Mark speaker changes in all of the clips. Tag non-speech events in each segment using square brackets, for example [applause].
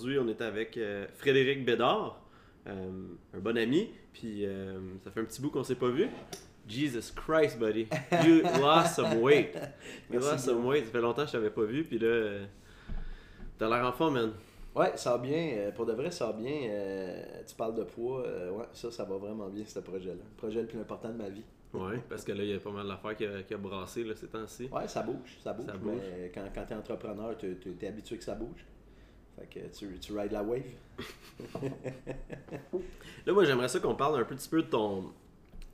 Speaker 1: aujourd'hui, on est avec euh, Frédéric Bédard, euh, un bon ami. Puis euh, ça fait un petit bout qu'on s'est pas vu. Jesus Christ, buddy. You lost some weight. You
Speaker 2: Merci
Speaker 1: lost some weight. Ça fait longtemps que je t'avais pas vu. Puis là, t'as l'air en forme, man.
Speaker 2: Ouais, ça va bien. pour de vrai, ça va bien. tu parles de poids. ouais, ça, ça va vraiment bien, ce projet-là. Le projet le plus important de ma vie.
Speaker 1: Ouais, parce que là, il y a pas mal d'affaires qui a, qui a brassé là, ces temps-ci.
Speaker 2: Ouais, ça bouge. Ça bouge.
Speaker 1: Ça bouge.
Speaker 2: Mais quand, quand tu es entrepreneur, tu es habitué que ça bouge. Fait que tu, tu rides la wave. [laughs]
Speaker 1: Là, moi, j'aimerais ça qu'on parle un petit peu de ton,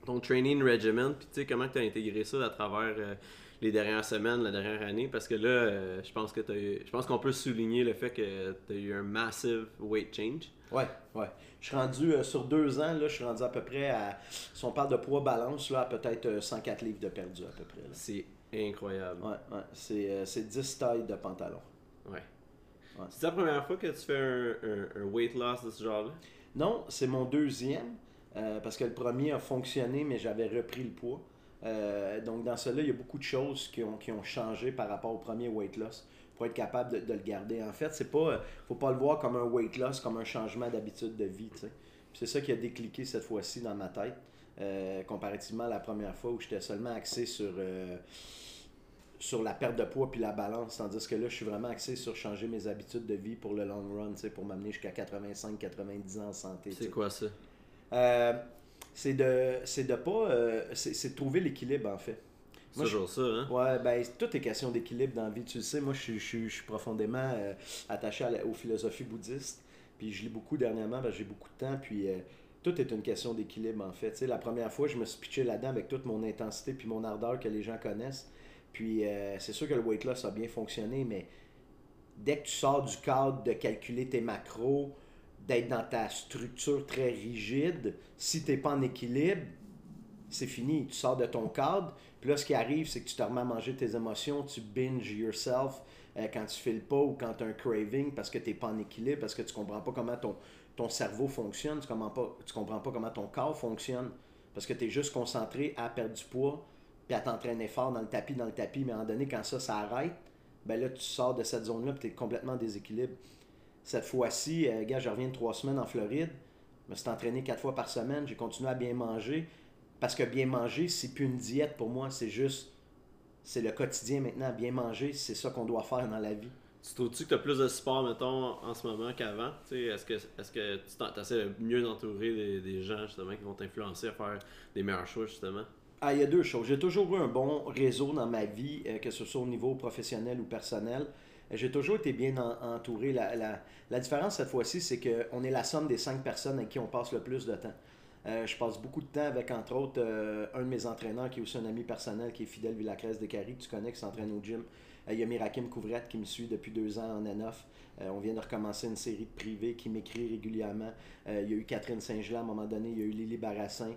Speaker 1: ton training regimen, puis tu sais, comment tu as intégré ça à travers euh, les dernières semaines, la dernière année, parce que là, euh, je pense que je pense qu'on peut souligner le fait que tu as eu un massive weight change.
Speaker 2: Ouais, ouais. Je suis rendu euh, sur deux ans, là, je suis rendu à peu près à. Si on parle de poids balance, là, à peut-être euh, 104 livres de perdu à peu près.
Speaker 1: C'est incroyable.
Speaker 2: Ouais, ouais. C'est, c'est 10 tailles de pantalon.
Speaker 1: Ouais.
Speaker 2: Ouais.
Speaker 1: C'est la première fois que tu fais un, un- un weight loss de ce genre-là?
Speaker 2: Non, c'est mon deuxième, euh, parce que le premier a fonctionné, mais j'avais repris le poids. Euh, donc, dans cela, il y a beaucoup de choses qui ont, qui ont changé par rapport au premier weight loss pour être capable de, de le garder. En fait, c'est pas, faut pas le voir comme un weight loss, comme un changement d'habitude de vie. C'est ça qui a décliqué cette fois-ci dans ma tête, euh, comparativement à la première fois où j'étais seulement axé sur, euh, sur la perte de poids puis la balance. Tandis que là, je suis vraiment axé sur changer mes habitudes de vie pour le long run, pour m'amener jusqu'à 85-90 ans en santé.
Speaker 1: C'est quoi ça?
Speaker 2: Euh, c'est de c'est de pas euh, c'est de trouver l'équilibre en fait
Speaker 1: C'est toujours ça, hein?
Speaker 2: ouais ben tout est question d'équilibre dans la vie tu le sais moi je suis- je suis je suis profondément euh, attaché à la- aux philosophies bouddhistes puis je lis beaucoup dernièrement parce que j'ai beaucoup de temps puis tout est une question d'équilibre en fait Tu sais, la première fois je me suis pitché là-dedans avec toute mon intensité puis mon ardeur que les gens connaissent puis euh, c'est sûr que le weight loss a bien fonctionné mais dès que tu sors du cadre de calculer tes macros d'être dans ta structure très rigide, si tu n'es pas en équilibre, c'est fini. Tu sors de ton cadre. Puis là, ce qui arrive, c'est que tu te remets à manger tes émotions, tu binge yourself euh, quand tu files pas ou quand tu as un craving parce que tu n'es pas en équilibre, parce que tu comprends pas comment ton, ton cerveau fonctionne, tu comprends, comprends pas comment ton corps fonctionne, parce que tu es juste concentré à perdre du poids, puis à t'entraîner fort dans le tapis, dans le tapis, mais à un moment donné, quand ça, ça arrête, ben là, tu sors de cette zone-là, puis tu es complètement en déséquilibre. Cette fois-ci, euh, gars, je reviens de trois semaines en Floride. Je me suis entraîné quatre fois par semaine. J'ai continué à bien manger. Parce que bien manger, c'est plus une diète pour moi. C'est juste. C'est le quotidien maintenant. Bien manger, c'est ça qu'on doit faire dans la vie.
Speaker 1: Tu trouves-tu que tu as plus de support, mettons, en ce moment qu'avant? Est-ce que, est-ce que tu t'essaies de mieux d'entourer des, des gens, justement, qui vont t'influencer à faire des meilleurs choix, justement?
Speaker 2: Ah, il y a deux choses. J'ai toujours eu un bon réseau dans ma vie, euh, que ce soit au niveau professionnel ou personnel. Euh, J'ai toujours été bien en- entouré. La, la- la différence cette fois-ci, c'est qu'on est la somme des cinq personnes avec qui on passe le plus de temps. Euh, je passe beaucoup de temps avec, entre autres, un de mes entraîneurs qui est aussi un ami personnel, qui est Fidèle Villacrèze de Carrie, que tu connais, qui s'entraîne au gym. Euh, il y a Mirakim Couvrette qui me suit depuis deux ans en N9. Euh, on vient de recommencer une série de privés qui m'écrit régulièrement. Euh, il y a eu Catherine Saint-Gelais à un moment donné, il y a eu Lily Barassin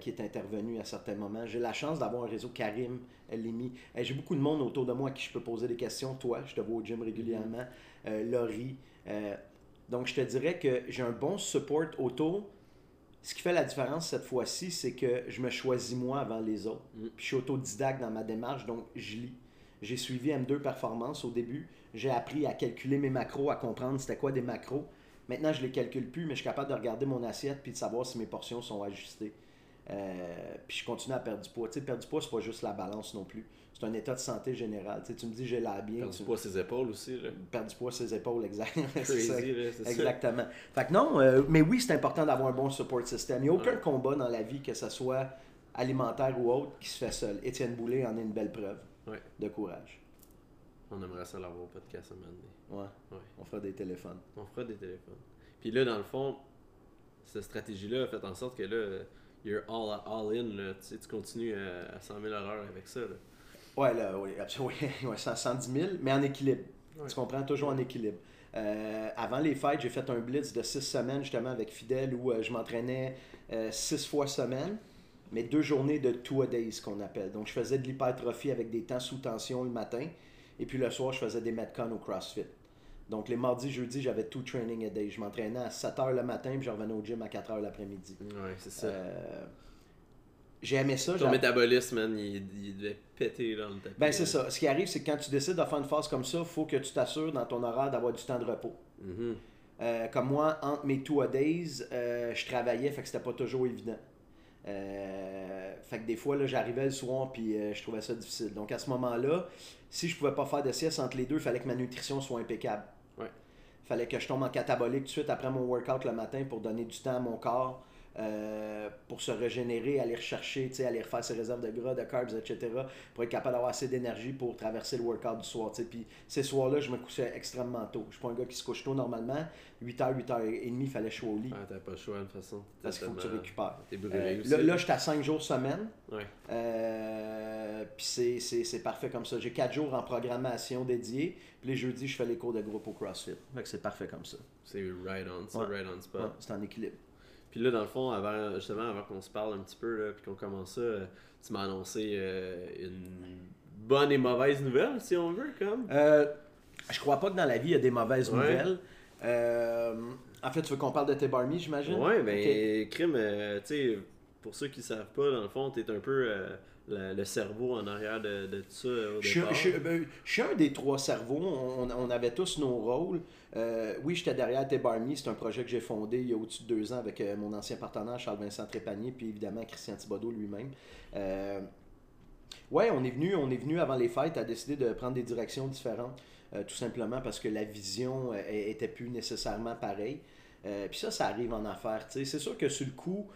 Speaker 2: qui est intervenue à certains moments. J'ai la chance d'avoir un réseau Karim, Limi. J'ai beaucoup de monde autour de moi à qui je peux poser des questions. Toi, je te vois au gym régulièrement. Euh, Laurie. Donc, je te dirais que j'ai un bon support autour. Ce qui fait la différence cette fois-ci, c'est que je me choisis moi avant les autres.
Speaker 1: Mm.
Speaker 2: Puis je suis autodidacte dans ma démarche, donc je lis. J'ai suivi M2 Performance au début. J'ai appris à calculer mes macros, à comprendre c'était quoi des macros. Maintenant, je les calcule plus, mais je suis capable de regarder mon assiette puis de savoir si mes portions sont ajustées. Euh, puis je continue à perdre du poids. Tu sais, perdre du poids, c'est pas juste la balance non plus. C'est un état de santé général. Tu, sais, tu me dis j'ai l'air bien.
Speaker 1: Perdre du poids ses épaules aussi, là.
Speaker 2: perdre du poids ses épaules, exact. [laughs] C'est ça.
Speaker 1: Là.
Speaker 2: Exactement. Fait que non, euh, mais oui, c'est important d'avoir un bon support system. Il n'y a aucun
Speaker 1: Ouais.
Speaker 2: combat dans la vie, que ce soit alimentaire ou autre, qui se fait seul. Étienne Boulay en est une belle preuve
Speaker 1: Ouais.
Speaker 2: de courage.
Speaker 1: On aimerait ça l'avoir au podcast un moment donné.
Speaker 2: Ouais.
Speaker 1: Ouais.
Speaker 2: On fera des téléphones.
Speaker 1: On fera des téléphones. Puis là, dans le fond, cette stratégie-là a fait en sorte que là, you're all, all in, là. Tu, sais, tu continues à, à 100 000 à l'heure avec ça, là.
Speaker 2: Ouais, là, oui, absolument. [laughs] Oui, ouais, 100 110 000, mais en équilibre.
Speaker 1: Ouais.
Speaker 2: Tu comprends? Toujours en équilibre. Euh, avant les fêtes, j'ai fait un blitz de 6 semaines justement avec Fidèle où euh, je m'entraînais 6 fois semaine, mais deux journées de two a days qu'on appelle. Donc je faisais de l'hypertrophie avec des temps sous tension le matin, et puis le soir, je faisais des Metcon au CrossFit. Donc les mardis, jeudis, j'avais two training a day. Je m'entraînais à 7 h le matin, puis je revenais au gym à 4 h l'après-midi.
Speaker 1: Ouais, c'est ça.
Speaker 2: Euh, j'ai aimé ça.
Speaker 1: Ton métabolisme, man, il, il devait péter dans le tapis.
Speaker 2: Ben, c'est ça. Ce qui arrive, c'est que quand tu décides de faire une phase comme ça, il faut que tu t'assures dans ton horaire d'avoir du temps de repos.
Speaker 1: Mhm.
Speaker 2: Euh, comme moi, entre mes two a days, euh, je travaillais, fait que c'était pas toujours évident. Euh, fait que des fois, là, j'arrivais le soir, puis euh, je trouvais ça difficile. Donc à ce moment-là, si je pouvais pas faire de sieste entre les deux, il fallait que ma nutrition soit impeccable.
Speaker 1: Ouais.
Speaker 2: fallait que je tombe en catabolique tout de suite après mon workout le matin pour donner du temps à mon corps, euh, pour se régénérer, aller rechercher, aller refaire ses réserves de gras, de carbs, etc. pour être capable d'avoir assez d'énergie pour traverser le workout du soir. tu sais. Puis ces soirs-là, je me couchais extrêmement tôt. Je suis pas un gars qui se couche tôt normalement. 8h, 8h30, il fallait que je sois au lit.
Speaker 1: Ah, t'as pas le choix de toute façon.
Speaker 2: Parce qu'il faut que tu récupères. Euh, là, là j'étais à 5 jours semaine.
Speaker 1: Ouais.
Speaker 2: Euh, puis c'est- parfait comme ça. J'ai 4 jours en programmation dédiée. Puis les jeudis, je fais les cours de groupe au CrossFit. Fait que c'est parfait comme ça.
Speaker 1: C'est right on, c'est
Speaker 2: Ouais.
Speaker 1: right on spot.
Speaker 2: Ouais, c'est en équilibre.
Speaker 1: Puis là, dans le fond, avant, justement, avant qu'on se parle un petit peu, là, puis qu'on commence ça, euh, tu m'as annoncé euh, une bonne et mauvaise nouvelle, si on veut, comme.
Speaker 2: Euh, je crois pas que dans la vie, il y a des mauvaises
Speaker 1: Ouais.
Speaker 2: nouvelles. Euh, en fait, tu veux qu'on parle de tes barmies, j'imagine?
Speaker 1: Ouais, ben, crime, euh, tu sais, pour ceux qui savent pas, dans le fond, t'es un peu le, cerveau en arrière de, de tout ça au
Speaker 2: Je, suis-
Speaker 1: départ?
Speaker 2: je suis- ben, je suis un des trois cerveaux. On, on avait tous nos rôles. Euh, oui, j'étais derrière Tes Barmy. C'est un projet que j'ai fondé il y a au-dessus de deux ans avec euh, mon ancien partenaire Charles-Vincent Trépanier, puis évidemment Christian Thibodeau lui-même. Euh, ouais, on est, venu, on est venu avant les fêtes à décider de prendre des directions différentes, euh, tout simplement parce que la vision euh, était plus nécessairement pareille. Puis ça, ça arrive en affaires. C'est sûr que sur le coup,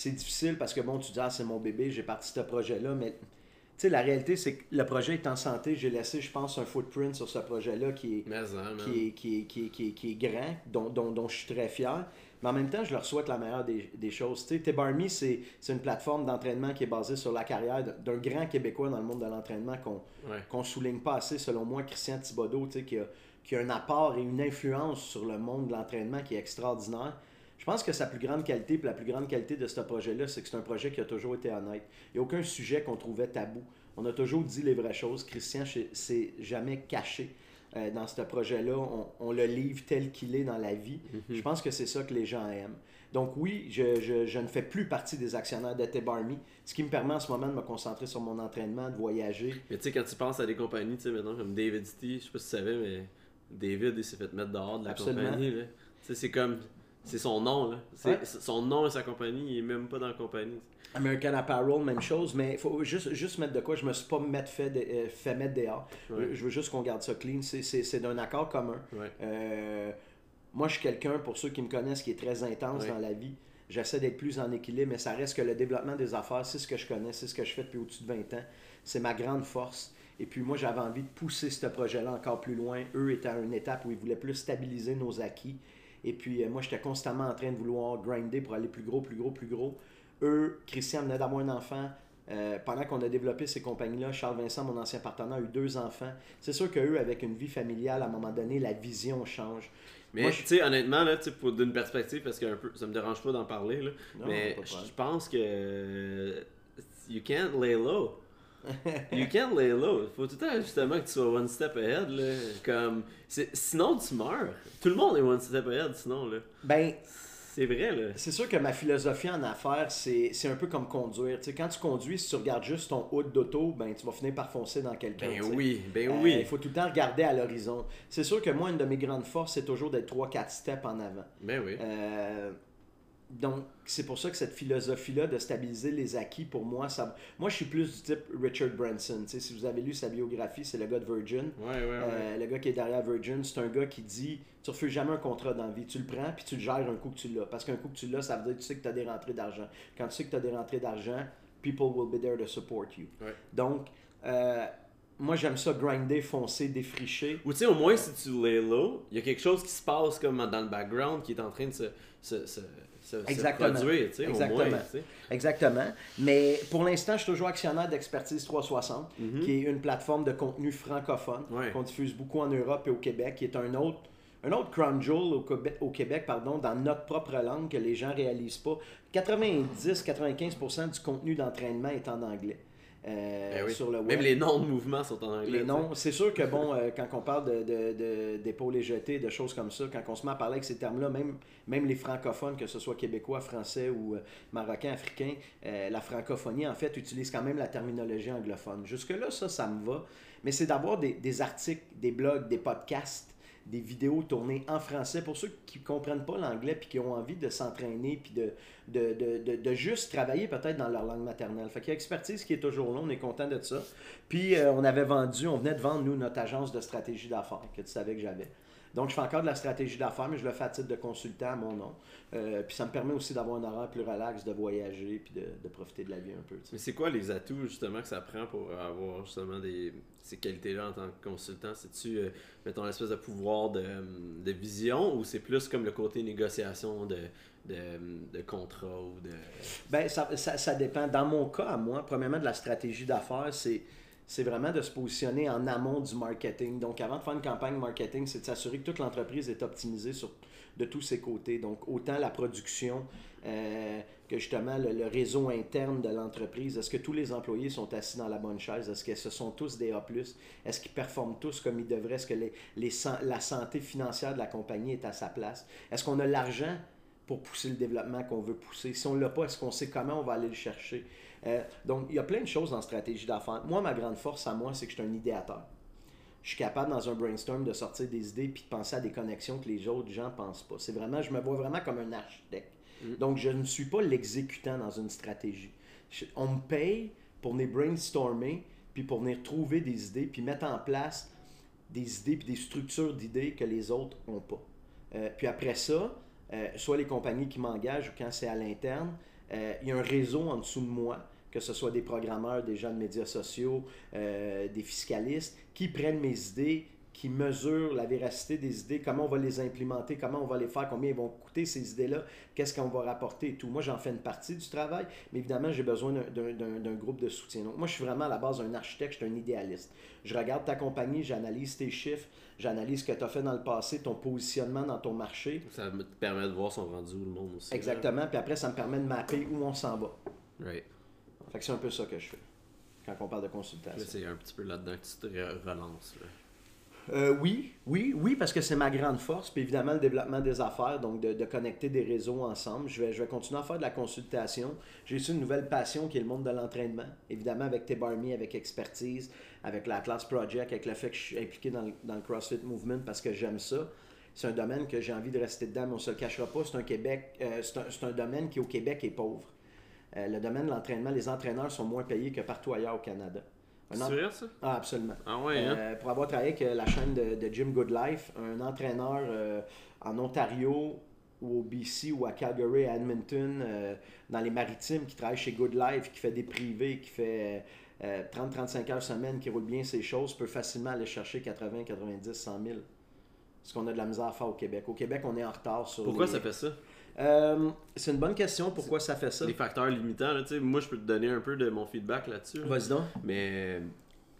Speaker 2: c'est difficile parce que bon, tu dis, ah, c'est mon bébé, j'ai parti ce projet-là, mais tu sais, la réalité, c'est que le projet est en santé. J'ai laissé, je pense, un footprint sur ce projet-là qui est,
Speaker 1: Mais
Speaker 2: qui est, qui est, qui est, qui est, qui est grand, dont, dont, dont je suis très fier. Mais en même temps, je leur souhaite la meilleure des, des choses. Tu sais, T-Barmy, c'est une plateforme d'entraînement qui est basée sur la carrière d'un grand Québécois dans le monde de l'entraînement qu'on
Speaker 1: Ouais.
Speaker 2: qu'on souligne pas assez, selon moi, Christian Thibodeau, tu sais, qui a, qui a un apport et une influence sur le monde de l'entraînement qui est extraordinaire. Je pense que sa plus grande qualité, puis la plus grande qualité de ce projet-là, c'est que c'est un projet qui a toujours été honnête. Il n'y a aucun sujet qu'on trouvait tabou. On a toujours dit les vraies choses. Christian s'est jamais caché euh, dans ce projet-là. On, on le livre tel qu'il est dans la vie.
Speaker 1: Mhm.
Speaker 2: Je pense que c'est ça que les gens aiment. Donc oui, je, je- je ne fais plus partie des actionnaires de T-Barmy, ce qui me permet en ce moment de me concentrer sur mon entraînement, de voyager.
Speaker 1: Mais tu sais, quand tu penses à des compagnies, tu sais, maintenant, comme David City, je sais pas si tu savais, mais David, il s'est fait mettre dehors de la
Speaker 2: Absolument.
Speaker 1: compagnie. Tu sais, c'est comme. C'est son nom, là.
Speaker 2: Ouais.
Speaker 1: Son nom et sa compagnie, il est même pas dans la compagnie.
Speaker 2: American Apparel, même chose, mais il faut juste, juste mettre de quoi. Je me suis pas mettre fait, de- euh, fait mettre dehors.
Speaker 1: Ouais.
Speaker 2: Je veux juste qu'on garde ça clean. C'est- d'un accord commun.
Speaker 1: Ouais.
Speaker 2: Euh, moi, je suis quelqu'un, pour ceux qui me connaissent, qui est très intense dans la vie. J'essaie d'être plus en équilibre, mais ça reste que le développement des affaires, c'est ce que je connais, c'est ce que je fais depuis au-dessus de 20 ans. C'est ma grande force. Et puis moi, j'avais envie de pousser ce projet-là encore plus loin. Eux étaient à une étape où ils voulaient plus stabiliser nos acquis. Et puis euh, moi, j'étais constamment en train de vouloir grinder pour aller plus gros, plus gros, plus gros. Eux, Christian venait d'avoir un enfant. Euh, pendant qu'on a développé ces compagnies-là, Charles Vincent, mon ancien partenaire, a eu deux enfants. C'est sûr qu'eux, avec une vie familiale, à un moment donné, la vision change.
Speaker 1: Mais tu sais, honnêtement, là, d'une perspective, parce que un peu, ça me dérange pas d'en parler, là,
Speaker 2: Non,
Speaker 1: mais je pense que you can't lay low. [laughs] You can't lay low. Faut tout le temps justement que tu sois one step ahead. Là. Comme, sinon, tu meurs. Tout le monde est one step ahead, sinon. Là.
Speaker 2: Ben,
Speaker 1: C'est vrai. Là.
Speaker 2: c'est sûr que ma philosophie en affaires, c'est un peu comme conduire. Quand tu conduis, si tu regardes juste ton hood d'auto, ben, tu vas finir par foncer dans quelqu'un.
Speaker 1: Ben oui, ben
Speaker 2: Euh,
Speaker 1: oui.
Speaker 2: Il faut tout le temps regarder à l'horizon. C'est sûr que moi, une de mes grandes forces, c'est toujours d'être 3-4 steps en avant.
Speaker 1: Ben oui.
Speaker 2: Euh, donc, c'est pour ça que cette philosophie-là de stabiliser les acquis, pour moi, ça... moi, je suis plus du type Richard Branson. Tu sais, si vous avez lu sa biographie, c'est le gars de Virgin.
Speaker 1: Ouais, ouais, ouais.
Speaker 2: Euh, le gars qui est derrière Virgin, c'est un gars qui dit tu refuses jamais un contrat dans la vie. Tu le prends puis tu le gères un coup que tu l'as. Parce qu'un coup que tu l'as, ça veut dire que tu sais que tu as des rentrées d'argent. Quand tu sais que tu as des rentrées d'argent, people will be there to support you. Donc, euh, moi, j'aime ça grinder, foncer, défricher.
Speaker 1: Ou tu sais, au moins, si tu lay low, il y a quelque chose qui se passe comme dans le background qui est en train de se, se, se, se- se
Speaker 2: Exactement.
Speaker 1: produire, tu sais, au
Speaker 2: Exactement.
Speaker 1: moins. tu sais.
Speaker 2: Exactement. Mais pour l'instant, je suis toujours actionnaire d'Expertise 360,
Speaker 1: Mhm.
Speaker 2: qui est une plateforme de contenu francophone
Speaker 1: Ouais.
Speaker 2: qu'on diffuse beaucoup en Europe et au Québec, qui est un autre, un autre crown jewel au Québec, au Québec pardon, dans notre propre langue que les gens réalisent pas. 90-95% du contenu d'entraînement est en anglais. Euh,
Speaker 1: Ben oui.
Speaker 2: sur le web.
Speaker 1: Même les noms de mouvements sont en anglais.
Speaker 2: Les noms, c'est sûr que bon, [laughs] euh, quand on parle de, d'épaules et jetées, de choses comme ça, quand on se met à parler avec ces termes-là, même, même les francophones, que ce soit québécois, français ou euh, marocains, africains, euh, la francophonie, en fait, utilise quand même la terminologie anglophone. Jusque-là, ça, ça me va. Mais c'est d'avoir des, des articles, des blogs, des podcasts des vidéos tournées en français pour ceux qui ne comprennent pas l'anglais puis qui ont envie de s'entraîner puis de, juste travailler peut-être dans leur langue maternelle. Fait y a expertise qui est toujours là, on est content de ça. Puis euh, on avait vendu, on venait de vendre, nous, notre agence de stratégie d'affaires que tu savais que j'avais. Donc, je fais encore de la stratégie d'affaires, mais je le fais à titre de consultant à mon nom. Euh, puis ça me permet aussi d'avoir un horaire plus relax, de voyager, puis de, profiter de la vie un peu.
Speaker 1: Mais c'est quoi les atouts, justement, que ça prend pour avoir justement des, ces qualités-là en tant que consultant? C'est-tu, euh, mettons, une espèce de pouvoir de, de vision ou c'est plus comme le côté négociation de, de, de contrat ou de.
Speaker 2: Ben, ça, ça, ça, dépend. Dans mon cas, à moi, premièrement, de la stratégie d'affaires, c'est c'est vraiment de se positionner en amont du marketing. Donc, avant de faire une campagne marketing, c'est de s'assurer que toute l'entreprise est optimisée sur, de tous ses côtés. Donc, autant la production euh, que justement le, réseau interne de l'entreprise. Est-ce que tous les employés sont assis dans la bonne chaise? Est-ce que ce sont tous des A? Est-ce qu'ils performent tous comme ils devraient? Est-ce que les, la santé financière de la compagnie est à sa place? Est-ce qu'on a l'argent pour pousser le développement qu'on veut pousser? Si on ne l'a pas, est-ce qu'on sait comment on va aller le chercher? Euh, donc, il y a plein de choses en stratégie d'affaires. Moi, ma grande force à moi, c'est que je suis un idéateur. Je suis capable, dans un brainstorm, de sortir des idées puis de penser à des connexions que les autres gens ne pensent pas. C'est vraiment, je me vois vraiment comme un architecte. Mm. Donc, je ne suis pas l'exécutant dans une stratégie. on me paye pour venir brainstormer puis pour venir trouver des idées puis mettre en place des idées puis des structures d'idées que les autres n'ont pas. Euh, puis après ça, euh, soit les compagnies qui m'engagent ou quand c'est à l'interne, il y a un réseau en dessous de moi que ce soit des programmeurs, des gens de médias sociaux, euh, des fiscalistes, qui prennent mes idées, qui mesurent la véracité des idées, comment on va les implémenter, comment on va les faire, combien ils vont coûter ces idées-là, qu'est-ce qu'on va rapporter et tout. Moi, j'en fais une partie du travail, mais évidemment, j'ai besoin d'un groupe de soutien. Donc, moi, je suis vraiment à la base un architecte, je suis un idéaliste. Je regarde ta compagnie, j'analyse tes chiffres, j'analyse ce que tu as fait dans le passé, ton positionnement dans ton marché.
Speaker 1: Ça me permet de voir son rendu où le monde aussi.
Speaker 2: Exactement, puis après, ça me permet de mapper où on s'en va.
Speaker 1: Right.
Speaker 2: Fait que c'est un peu ça que je fais quand on parle de consultation.
Speaker 1: C'est un petit peu là-dedans que tu te relances.
Speaker 2: Euh, oui, oui, oui, parce que c'est ma grande force. Puis évidemment, le développement des affaires, donc de, connecter des réseaux ensemble. Je vais, je vais continuer à faire de la consultation. J'ai aussi une nouvelle passion qui est le monde de l'entraînement. Évidemment, avec T-Barmy, avec expertise, avec la Class Project, avec le fait que je suis impliqué dans, le CrossFit Movement parce que j'aime ça. C'est un domaine que j'ai envie de rester dedans, mais on ne se le cachera pas. C'est un, Québec, euh, c'est un, un domaine qui, au Québec, est pauvre. Euh, le domaine de l'entraînement, les entraîneurs sont moins payés que partout ailleurs au Canada.
Speaker 1: C'est sûr, ça?
Speaker 2: Ah, absolument.
Speaker 1: Ah ouais, hein?
Speaker 2: euh, Pour avoir travaillé avec la chaîne de, de Jim Goodlife, un entraîneur euh, en Ontario ou au BC ou à Calgary, à Edmonton, dans les maritimes, qui travaille chez Goodlife, qui fait des privés, qui fait 30-35 heures semaine, qui roule bien ses choses, peut facilement aller chercher 80, 90, 100 000. Ce qu'on a de la misère à faire au Québec. Au Québec, on est en retard sur
Speaker 1: Pourquoi ça fait ça?
Speaker 2: Euh, c'est une bonne question. Pourquoi ça fait ça?
Speaker 1: Les facteurs limitants, là, moi je peux te donner un peu de mon feedback là-dessus.
Speaker 2: Vas-y donc.
Speaker 1: Mais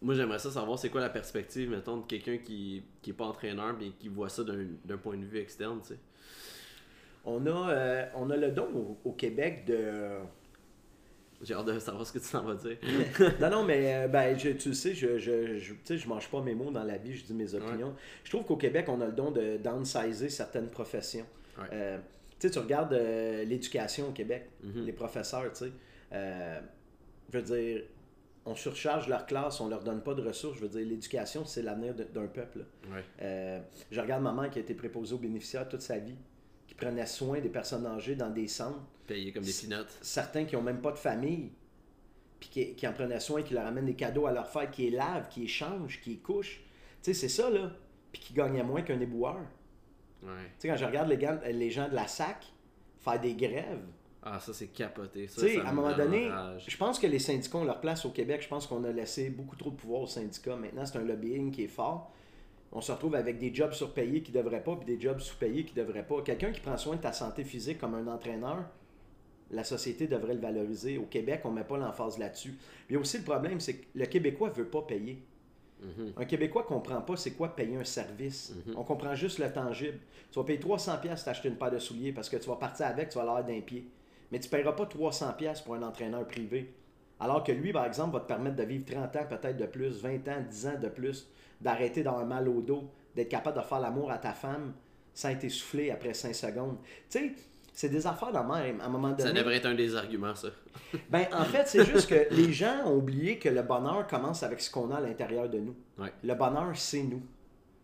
Speaker 1: moi j'aimerais ça savoir c'est quoi la perspective, mettons, de quelqu'un qui n'est pas entraîneur mais qui voit ça d'un point de vue externe. sais.
Speaker 2: On a, euh, on a le don au, Québec de.
Speaker 1: J'ai hâte de savoir ce que tu t'en vas dire. [laughs]
Speaker 2: non, non, mais euh, ben, je, tu sais, je, je, je, je mange pas mes mots dans la vie, je dis mes opinions. Je trouve qu'au Québec, on a le don de downsizer certaines professions. Ouais tu regardes euh, l'éducation au Québec, mhm. les professeurs, tu sais. Euh, je veux dire, on surcharge leur classe, on leur donne pas de ressources. Je veux dire, l'éducation, c'est l'avenir d'un peuple. Euh, je regarde maman qui a été préposée aux bénéficiaires toute sa vie, qui prenait soin des personnes âgées dans des centres.
Speaker 1: Payés comme des pinottes.
Speaker 2: Certains qui ont même pas de famille, puis qui, en prenaient soin, qui leur amènent des cadeaux à leur fête, qui les lavent, qui les changent, qui les couchent. Tu sais, c'est ça, là. Puis qui gagnaient moins qu'un éboueur. Tu sais, quand je regarde les, gars, les gens de la SAC faire des grèves.
Speaker 1: Ah, ça, c'est capoté.
Speaker 2: Tu sais, à un moment donné, je pense que les syndicats ont leur place au Québec. Je pense qu'on a laissé beaucoup trop de pouvoir aux syndicats. Maintenant, c'est un lobbying qui est fort. On se retrouve avec des jobs surpayés qui ne devraient pas, puis des jobs sous-payés qui ne devraient pas. Quelqu'un qui prend soin de ta santé physique comme un entraîneur, la société devrait le valoriser. Au Québec, on ne met pas l'emphase là-dessus. A aussi le problème, c'est que le Québécois ne veut pas payer. Mhm. Un Québécois ne comprend pas c'est quoi payer un service. Mhm. On comprend juste le tangible. Tu vas payer 300 pièces t'acheter une paire de souliers parce que tu vas partir avec, tu vas l'avoir d'un pied. Mais tu ne paieras pas 300 pièces pour un entraîneur privé. Alors que lui, par exemple, va te permettre de vivre 30 ans, peut-être de plus, 20 ans, 10 ans de plus, d'arrêter d'avoir mal au dos, d'être capable de faire l'amour à ta femme sans être essoufflé après 5 secondes. Tu sais, c'est des affaires dans même, à un moment donné.
Speaker 1: Ça devrait être un des arguments, ça. [laughs]
Speaker 2: ben, en fait, c'est juste que les gens ont oublié que le bonheur commence avec ce qu'on a à l'intérieur de nous. Le bonheur, c'est nous.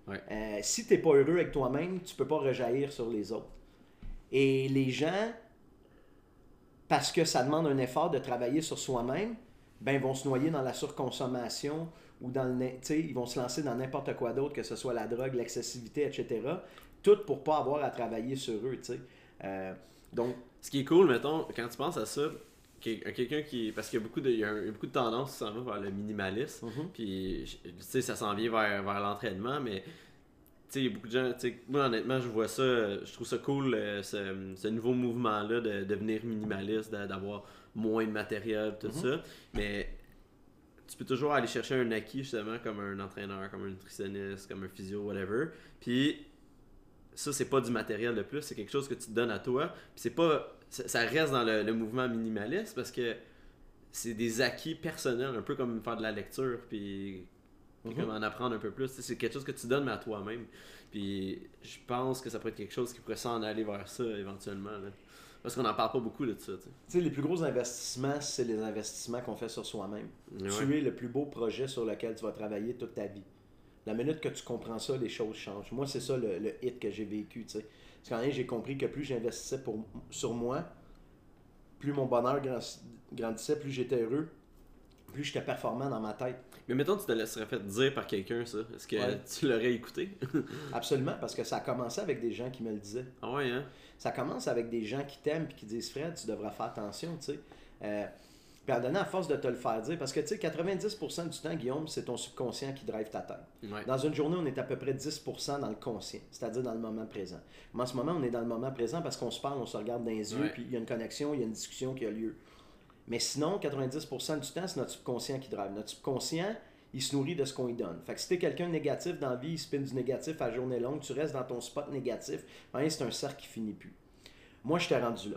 Speaker 1: Ouais.
Speaker 2: Euh, si tu n'es pas heureux avec toi-même, tu peux pas rejaillir sur les autres. Et les gens, parce que ça demande un effort de travailler sur soi-même, ben vont se noyer dans la surconsommation ou dans le, ils vont se lancer dans n'importe quoi d'autre, que ce soit la drogue, l'excessivité, etc. Tout pour pas avoir à travailler sur eux, tu sais. Euh, donc,
Speaker 1: Ce qui est cool, mettons, quand tu penses à ça, quel- quelqu'un qui. Parce qu'il y a beaucoup de, il y a beaucoup de tendances qui s'en vont vers le minimalisme.
Speaker 2: Mhm.
Speaker 1: Puis, je- tu sais, ça s'en vient vers, vers l'entraînement, mais. Tu sais, il y a beaucoup de gens. tu sais, moi, honnêtement, je vois ça. Je trouve ça cool, euh, ce, ce nouveau mouvement-là de devenir minimaliste, d'a- d'avoir moins de matériel, tout
Speaker 2: Mhm.
Speaker 1: ça. Mais. Tu peux toujours aller chercher un acquis, justement, comme un entraîneur, comme un nutritionniste, comme un physio, whatever. Puis, ça, c'est pas du matériel de plus, c'est quelque chose que tu te donnes à toi. Puis c'est pas. Ça reste dans le, le mouvement minimaliste parce que c'est des acquis personnels, un peu comme faire de la lecture, puis,
Speaker 2: Mhm.
Speaker 1: comme en apprendre un peu plus. C'est quelque chose que tu donnes mais à toi-même. Puis je pense que ça pourrait être quelque chose qui pourrait s'en aller vers ça éventuellement. là. Parce qu'on n'en parle pas beaucoup de ça. tu
Speaker 2: sais, les plus gros investissements, c'est les investissements qu'on fait sur soi-même.
Speaker 1: Ouais.
Speaker 2: Tu es le plus beau projet sur lequel tu vas travailler toute ta vie. La minute que tu comprends ça, les choses changent. Moi, c'est ça le, le hit que j'ai vécu. tu sais. Parce qu'en rien, j'ai compris que plus j'investissais pour, sur moi, plus mon bonheur grand- grandissait, plus j'étais heureux, plus j'étais performant dans ma tête.
Speaker 1: Mais mettons, tu te laisserais fait dire par quelqu'un ça. Est-ce que
Speaker 2: Ouais.
Speaker 1: tu l'aurais écouté? [laughs]
Speaker 2: Absolument, parce que ça a commencé avec des gens qui me le disaient.
Speaker 1: Ah ouais, hein?
Speaker 2: Ça commence avec des gens qui t'aiment et qui disent Fred, tu devrais faire attention, tu sais. Euh, donnant à force de te le faire dire, parce que tu sais, 90% du temps, Guillaume, c'est ton subconscient qui drive ta tête.
Speaker 1: Ouais.
Speaker 2: Dans une journée, on est à peu près 10% dans le conscient, c'est-à-dire dans le moment présent. Mais en ce moment, on est dans le moment présent parce qu'on se parle, on se regarde dans les yeux,
Speaker 1: Ouais.
Speaker 2: puis il y a une connexion, il y a une discussion qui a lieu. Mais sinon, 90% du temps, c'est notre subconscient qui drive. Notre subconscient, il se nourrit de ce qu'on lui donne. Fait que si t'es quelqu'un de négatif dans la vie, il spin du négatif à journée longue, tu restes dans ton spot négatif, ben, c'est un cercle qui finit plus. Moi, je t'ai rendu là.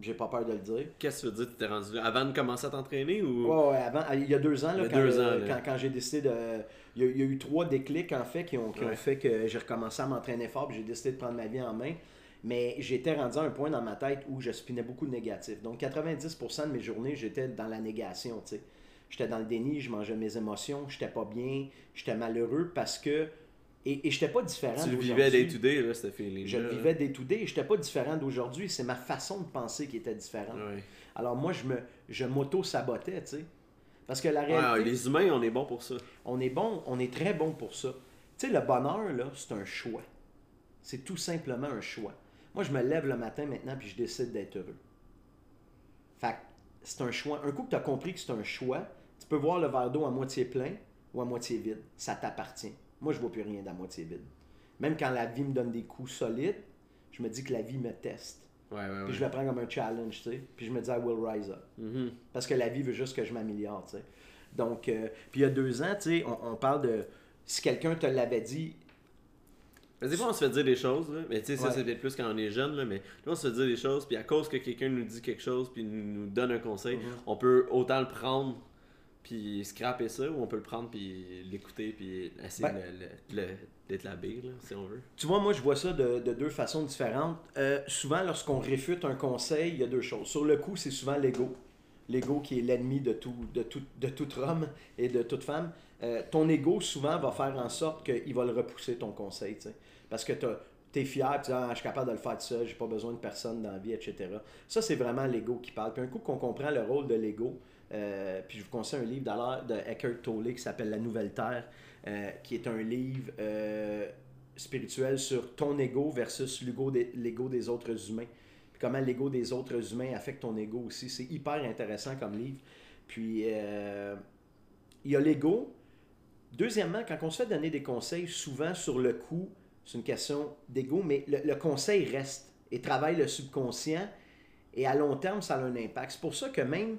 Speaker 2: J'ai pas peur de le dire.
Speaker 1: Qu'est-ce que tu veux dire, tu t'es rendu là? Avant de commencer à t'entraîner ou?
Speaker 2: Ouais, ouais, avant, il y a deux ans, là, quand,
Speaker 1: deux ans, là.
Speaker 2: quand, quand j'ai décidé de. Il y, a, il y a eu trois déclics, en fait, qui ont, qui ont fait que j'ai recommencé à m'entraîner fort, puis j'ai décidé de prendre ma vie en main. Mais j'étais rendu à un point dans ma tête où je spinais beaucoup de négatif. Donc 90% de mes journées, j'étais dans la négation, tu sais. J'étais dans le déni, je mangeais mes émotions, j'étais pas bien, j'étais malheureux parce que. Et, et j'étais pas différent.
Speaker 1: tu le vivais day to day, là, ce feeling
Speaker 2: Je le vivais day to day et j'étais pas différent d'aujourd'hui. C'est ma façon de penser qui était différente. Alors moi, je me je m'auto-sabotais, tu sais. Parce que la réalité,
Speaker 1: les humains, on est bon pour ça.
Speaker 2: on est bon, on est très bon pour ça. Tu sais, le bonheur, là, c'est un choix. C'est tout simplement un choix. Moi, je me lève le matin maintenant puis je décide d'être heureux. Fait que c'est un choix. Un coup que tu as compris que c'est un choix, tu peux voir le verre d'eau à moitié plein ou à moitié vide. Ça t'appartient. Moi, je vois plus rien d'à moitié vide. Même quand la vie me donne des coups solides, je me dis que la vie me teste.
Speaker 1: Ouais, ouais, ouais.
Speaker 2: Puis je le prends comme un challenge, tu sais. Puis je me dis, I will rise up.
Speaker 1: Mhm.
Speaker 2: Parce que la vie veut juste que je m'améliore, tu sais. Donc, euh, puis il y a deux ans, tu sais, on, on parle de... Si quelqu'un te l'avait dit,
Speaker 1: Mais des fois, on se fait dire des choses, là. mais tu sais, ça, c'est peut-être plus quand on est jeune, là, mais fois, on se fait dire des choses, puis à cause que quelqu'un nous dit quelque chose, puis nous, nous donne un conseil,
Speaker 2: Mhm.
Speaker 1: on peut autant le prendre, puis scraper ça, ou on peut le prendre, puis l'écouter, puis essayer
Speaker 2: Ben-
Speaker 1: le- le- d'être la bille, là, si on veut.
Speaker 2: tu vois, moi, je vois ça de, de deux façons différentes. Euh, souvent, lorsqu'on réfute un conseil, il y a deux choses. Sur le coup, c'est souvent l'ego. L'ego qui est l'ennemi de tout, de, tout, de tout homme et de toute femme. Euh, ton ego, souvent, va faire en sorte qu'il va le repousser, ton conseil, tu sais. Parce que tu es fier, tu dis, ah, je suis capable de le faire tout seul, j'ai pas besoin de personne dans la vie, etc. Ça, c'est vraiment l'ego qui parle. Puis un coup qu'on comprend le rôle de l'ego, euh, puis je vous conseille un livre d'ailleurs de Eckhart Tolle qui s'appelle La Nouvelle Terre, euh, qui est un livre euh, spirituel sur ton ego versus l'ego des, des autres humains. Puis comment l'ego des autres humains affecte ton ego aussi. C'est hyper intéressant comme livre. Puis il y a l'ego. Deuxièmement, quand on se fait donner des conseils, souvent sur le coup, c'est une question d'ego, mais le conseil reste et travaille le subconscient. Et à long terme, ça a un impact. C'est pour ça que même,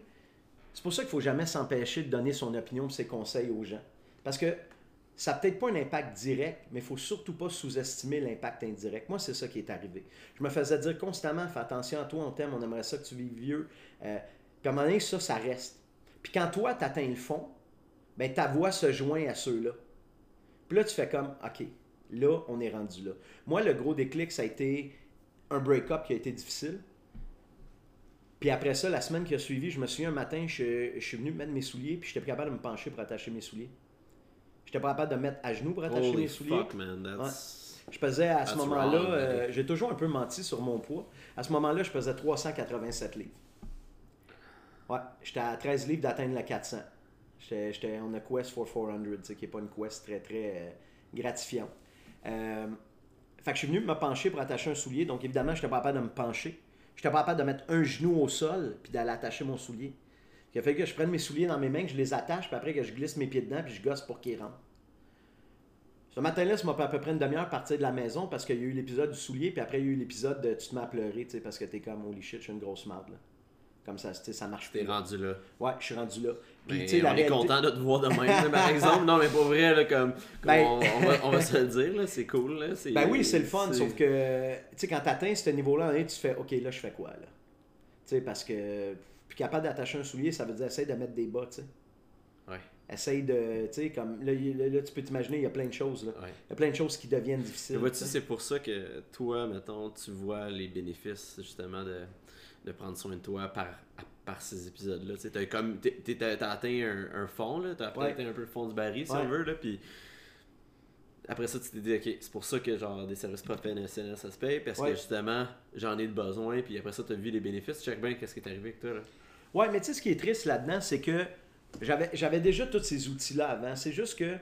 Speaker 2: c'est pour ça qu'il ne faut jamais s'empêcher de donner son opinion ses conseils aux gens. Parce que ça n'a peut-être pas un impact direct, mais il faut surtout pas sous-estimer l'impact indirect. Moi, c'est ça qui est arrivé. Je me faisais dire constamment, fais attention à toi, on t'aime, on aimerait ça que tu vives vieux. Euh, puis à un moment donné, ça, ça reste. Puis quand toi, tu atteins le fond, ben, ta voix se joint à ceux-là. Puis là, tu fais comme, OK, là, on est rendu là. Moi, le gros déclic, ça a été un break-up qui a été difficile. Puis après ça, la semaine qui a suivi, je me souviens un matin, je, je suis venu mettre mes souliers, puis j'étais plus capable de me pencher pour attacher mes souliers. J'étais pas capable de mettre à genoux pour attacher
Speaker 1: Holy
Speaker 2: mes souliers.
Speaker 1: fuck, man. That's...
Speaker 2: Je pesais à ce moment-là, euh, j'ai toujours un peu menti sur mon poids. À ce moment-là, je pesais 387 livres. Ouais, j'étais à 13 livres d'atteindre le 400. J'étais, j'étais on a quest for 400, tu sais, qui n'est pas une quest très très euh, gratifiante. Euh, fait que je suis venu me pencher pour attacher un soulier, donc évidemment, je n'étais pas capable de me pencher. Je n'étais pas capable de mettre un genou au sol puis d'aller attacher mon soulier. Ce qui a fait que je prenne mes souliers dans mes mains, que je les attache, puis après que je glisse mes pieds dedans, puis je gosse pour qu'ils rentrent. Ce matin-là, ça m'a pris à peu près une demi-heure partir de la maison parce qu'il y a eu l'épisode du soulier, puis après il y a eu l'épisode de tu te mets à pleurer, parce que t'es comme holy shit, je suis une grosse marde. Comme ça, tu ça marche
Speaker 1: T'es rendu là.
Speaker 2: Ouais, je suis rendu là. Puis tu sais,
Speaker 1: on
Speaker 2: la
Speaker 1: est
Speaker 2: réalité-
Speaker 1: content de te voir de même, là, par exemple. Non, mais pour vrai, là, comme, comme
Speaker 2: Ben-
Speaker 1: on, on va, on va se le dire, là, c'est cool. Là, c'est-
Speaker 2: Ben oui, c'est le fun, sauf que, tu sais, quand t'atteins ce niveau-là, tu fais, OK, là, je fais quoi, là? Tu sais, parce que, puis capable d'attacher un soulier, ça veut dire essaye de mettre des bas, tu sais.
Speaker 1: Ouais,
Speaker 2: Essaye de, tu sais, comme, là, là, là, tu peux t'imaginer, il y a plein de choses, là.
Speaker 1: ouais.
Speaker 2: Il y a plein de choses qui deviennent difficiles.
Speaker 1: Vois-tu,
Speaker 2: tu sais.
Speaker 1: c'est pour ça que toi, mettons, tu vois les bénéfices, justement, de, de prendre soin de toi par, à- par ces épisodes-là. Tu comme, t'as atteint un, un fond, t'as
Speaker 2: Ouais.
Speaker 1: atteint un peu le fond du baril, si
Speaker 2: Ouais.
Speaker 1: on veut, là, puis après ça, tu t'es dit, ok, c'est pour ça que, genre, des services professionnels, ça se paye, parce
Speaker 2: Ouais.
Speaker 1: que, justement, j'en ai de besoin, puis après ça, t'as vu les bénéfices, check bien qu'est-ce qui est arrivé avec toi, là.
Speaker 2: Ouais, mais tu sais, ce qui est triste là-dedans, c'est que j'avais déjà tous ces outils-là avant. C'est juste que,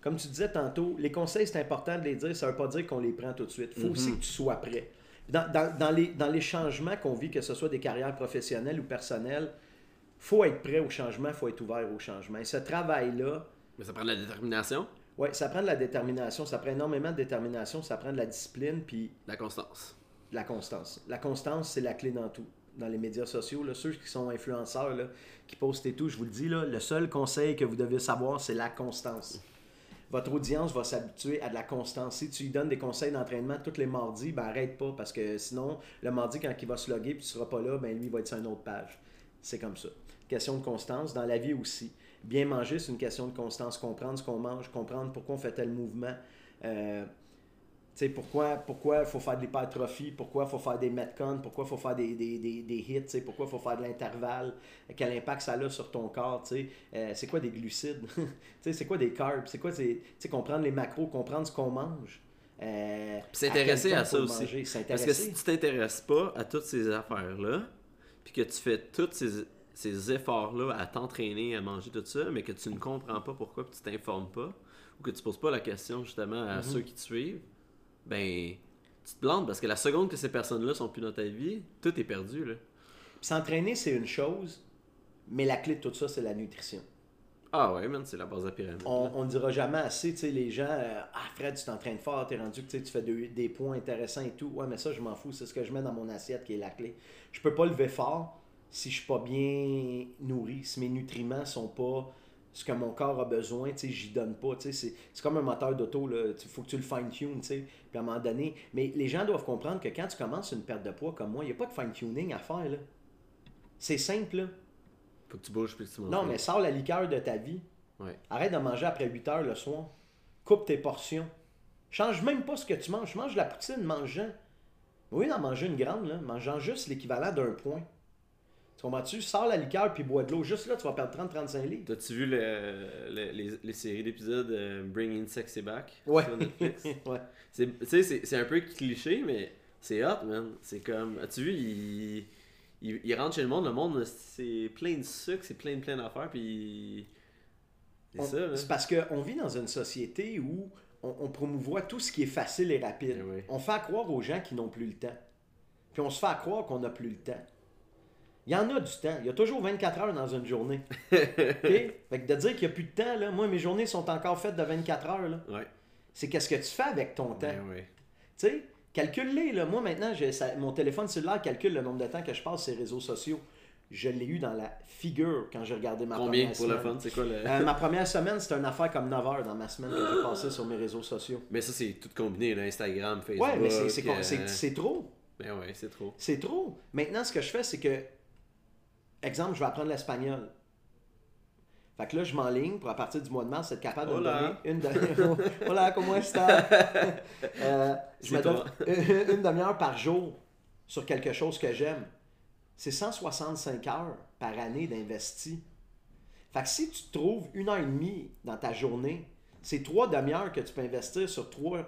Speaker 2: comme tu disais tantôt, les conseils, c'est important de les dire. Ça veut pas dire qu'on les prend tout de suite. Il faut
Speaker 1: Mhm.
Speaker 2: aussi que tu sois prêt. Dans, dans- dans les, dans les changements qu'on vit, que ce soit des carrières professionnelles ou personnelles, faut être prêt au changement, faut être ouvert au changement. Et ce travail-là,
Speaker 1: Mais ça prend de la détermination,
Speaker 2: ouais, ça prend de la détermination, ça prend énormément de détermination, ça prend de la discipline, puis
Speaker 1: la constance.
Speaker 2: la constance. La constance, c'est la clé dans tout. Dans les médias sociaux, là, ceux qui sont influenceurs, là, qui postent et tout, je vous le dis, là, le seul conseil que vous devez savoir, c'est la constance. Votre audience va s'habituer à de la constance. Si tu lui donnes des conseils d'entraînement tous les mardis, ben arrête pas, parce que sinon, le mardi, quand il va se loguer et tu seras pas là, ben lui, il va être sur une autre page. C'est comme ça. Question de constance, dans la vie aussi. Bien manger, c'est une question de constance. Comprendre ce qu'on mange, comprendre pourquoi on fait tel mouvement. Euh, sais, pourquoi pourquoi il faut faire de l'hypertrophie, pourquoi il faut faire des metcons, pourquoi il faut faire des, des, des, des hits, tu sais, pourquoi il faut faire de l'intervalle, quel impact ça a sur ton corps, Euh, c'est quoi des glucides, [laughs] c'est quoi des carbs, c'est quoi, c'est- comprendre les macros, comprendre ce qu'on mange. Euh,
Speaker 1: s'intéresser à ça aussi.
Speaker 2: manger,
Speaker 1: Parce que si tu t'intéresses pas à toutes ces affaires-là, puis que tu fais tous ces, ces efforts-là à t'entraîner, à manger tout ça, mais que tu ne comprends pas pourquoi, puis tu t'informes pas, ou que tu poses pas la question justement à
Speaker 2: Mhm.
Speaker 1: ceux qui te suivent, ben tu te plantes parce que la seconde que ces personnes-là sont plus dans ta vie, tout est perdu. Là.
Speaker 2: S'entraîner, c'est une chose, mais la clé de tout ça, c'est la nutrition.
Speaker 1: Ah ouais, man, c'est la base de la pyramide.
Speaker 2: On, on dira jamais assez, tu sais, les gens, euh, ah Fred, tu t'entraînes fort, t'es rendu que tu fais de- des points intéressants et tout. Ouais, mais ça, je m'en fous, c'est ce que je mets dans mon assiette qui est la clé. Je peux pas lever fort si je suis pas bien nourri, si mes nutriments sont pas ce que mon corps a besoin, tu sais, j'y donne pas, tu sais, c'est- c'est comme un moteur d'auto, là, il faut que tu le fine-tune, tu sais, puis à un moment donné, mais les gens doivent comprendre que quand tu commences une perte de poids comme moi, il n'y a pas de fine-tuning à faire, là. C'est simple, là.
Speaker 1: Faut que tu bouges puis que tu manges.
Speaker 2: Non, mais sors la liqueur de ta vie.
Speaker 1: Ouais.
Speaker 2: Arrête de manger après 8 heures le soir. Coupe tes portions. Change même pas ce que tu manges. Mange de la poutine, mange-en. Oui, d'en manger une grande, là. Mangeant juste l'équivalent d'un point. Tu comprends-tu? Sors la liqueur puis bois de l'eau. Juste là, tu vas perdre 30-35 livres.
Speaker 1: T'as-tu vu le- le- les, les séries d'épisodes euh, Bringing Sexy Back?
Speaker 2: Ouais.
Speaker 1: sur Netflix? [laughs]
Speaker 2: ouais.
Speaker 1: C'est- Tu sais, c'est c'est un peu cliché, mais c'est hot, man. C'est comme. As-tu vu, il, il, il rentre chez le monde, le monde, c'est plein de sucre, c'est plein, plein d'affaires, puis. C'est
Speaker 2: On-
Speaker 1: ça, là.
Speaker 2: C'est parce qu'on vit dans une société où on, on promouvoit tout ce qui est facile et rapide.
Speaker 1: Eh oui.
Speaker 2: On fait à croire aux gens qui n'ont plus le temps. Puis on se fait à croire qu'on n'a plus le temps. Il y en a du temps. Il y a toujours 24 heures dans une journée. [laughs] Fait que de dire qu'il n'y a plus de temps, là, moi, mes journées sont encore faites de 24 heures. là.
Speaker 1: Ouais.
Speaker 2: C'est qu'est-ce que tu fais avec ton temps?
Speaker 1: Ben ouais.
Speaker 2: Tu sais, calcule-les. Là. Moi, maintenant, j'ai ça- mon téléphone cellulaire calcule le nombre de temps que je passe sur les réseaux sociaux. Je l'ai eu dans la figure quand j'ai regardé ma
Speaker 1: Combien
Speaker 2: première
Speaker 1: pour le
Speaker 2: semaine.
Speaker 1: fun? C'est quoi le.
Speaker 2: Euh, ma [laughs] première semaine, c'était une affaire comme 9 heures dans ma semaine que j'ai passé sur mes réseaux sociaux.
Speaker 1: Mais ça, c'est tout combiné, là, Instagram, Facebook.
Speaker 2: Ouais, mais c'est- c'est
Speaker 1: euh,
Speaker 2: c'est- c'est trop.
Speaker 1: Ben ouais, c'est trop.
Speaker 2: C'est trop. Maintenant, ce que je fais, c'est que, exemple, je vais apprendre l'espagnol. Fait que là, je m'enligne pour, à partir du mois de mars, être capable de
Speaker 1: Hola.
Speaker 2: me donner une demi-heure. [laughs] Hola, comment está? [laughs] Euh, je me donne [laughs] une, une demi-heure par jour sur quelque chose que j'aime. C'est 165 heures par année d'investi. Fait que si tu trouves une heure et demie dans ta journée, C'est trois demi-heures que tu peux investir sur trois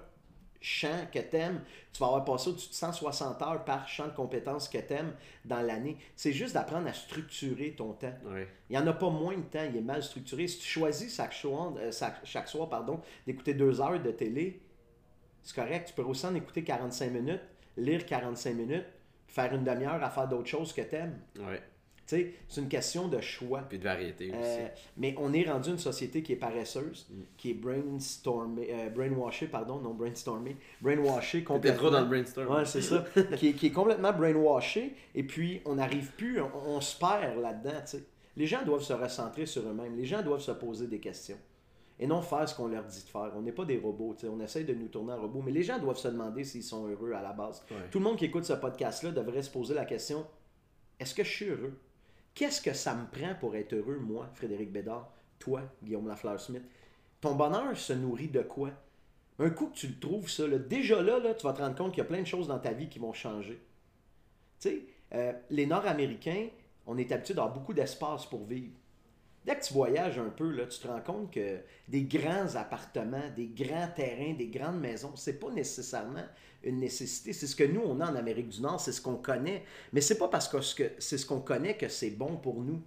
Speaker 2: champs que tu aimes. Tu vas avoir passé au-dessus de 160 heures par champ de compétences que tu aimes dans l'année. C'est juste d'apprendre à structurer ton temps. Il n'y en a pas moins de temps, il est mal structuré. Si tu choisis chaque soir, euh, chaque, chaque soir pardon, d'écouter deux heures de télé, c'est correct. Tu peux aussi en écouter 45 minutes, lire 45 minutes, faire une demi-heure à faire d'autres choses que tu aimes. C'est une question de choix.
Speaker 1: Puis de variété aussi.
Speaker 2: Euh, mais on est rendu une société qui est paresseuse, qui est brainstormée, euh, brainwashée, pardon, non brainstormée, brainwashée complètement.
Speaker 1: trop dans le brainstorm.
Speaker 2: Ouais, c'est ça. [laughs] qui, est, qui est complètement brainwashée, et puis on n'arrive plus, on, on se perd là-dedans, tu sais. Les gens doivent se recentrer sur eux-mêmes, les gens doivent se poser des questions. Et non faire ce qu'on leur dit de faire. On n'est pas des robots, on essaye de nous tourner en robot, mais les gens doivent se demander s'ils sont heureux à la base.
Speaker 1: Ouais.
Speaker 2: Tout le monde qui écoute ce podcast-là devrait se poser la question est-ce que je suis heureux? Qu'est-ce que ça me prend pour être heureux, moi, Frédéric Bédard Toi, Guillaume Lafleur-Smith? Ton bonheur se nourrit de quoi? Un coup que tu le trouves, ça, déjà là, là, tu vas te rendre compte qu'il y a plein de choses dans ta vie qui vont changer. Tu sais, euh, les Nord-Américains, on est habitué d'avoir beaucoup d'espace pour vivre. Dès que tu voyages un peu, là, tu te rends compte que des grands appartements, des grands terrains, des grandes maisons, c'est pas nécessairement une nécessité. C'est ce que nous, on a en Amérique du Nord, c'est ce qu'on connaît. Mais c'est pas parce que ce que- c'est ce qu'on connaît que c'est bon pour nous.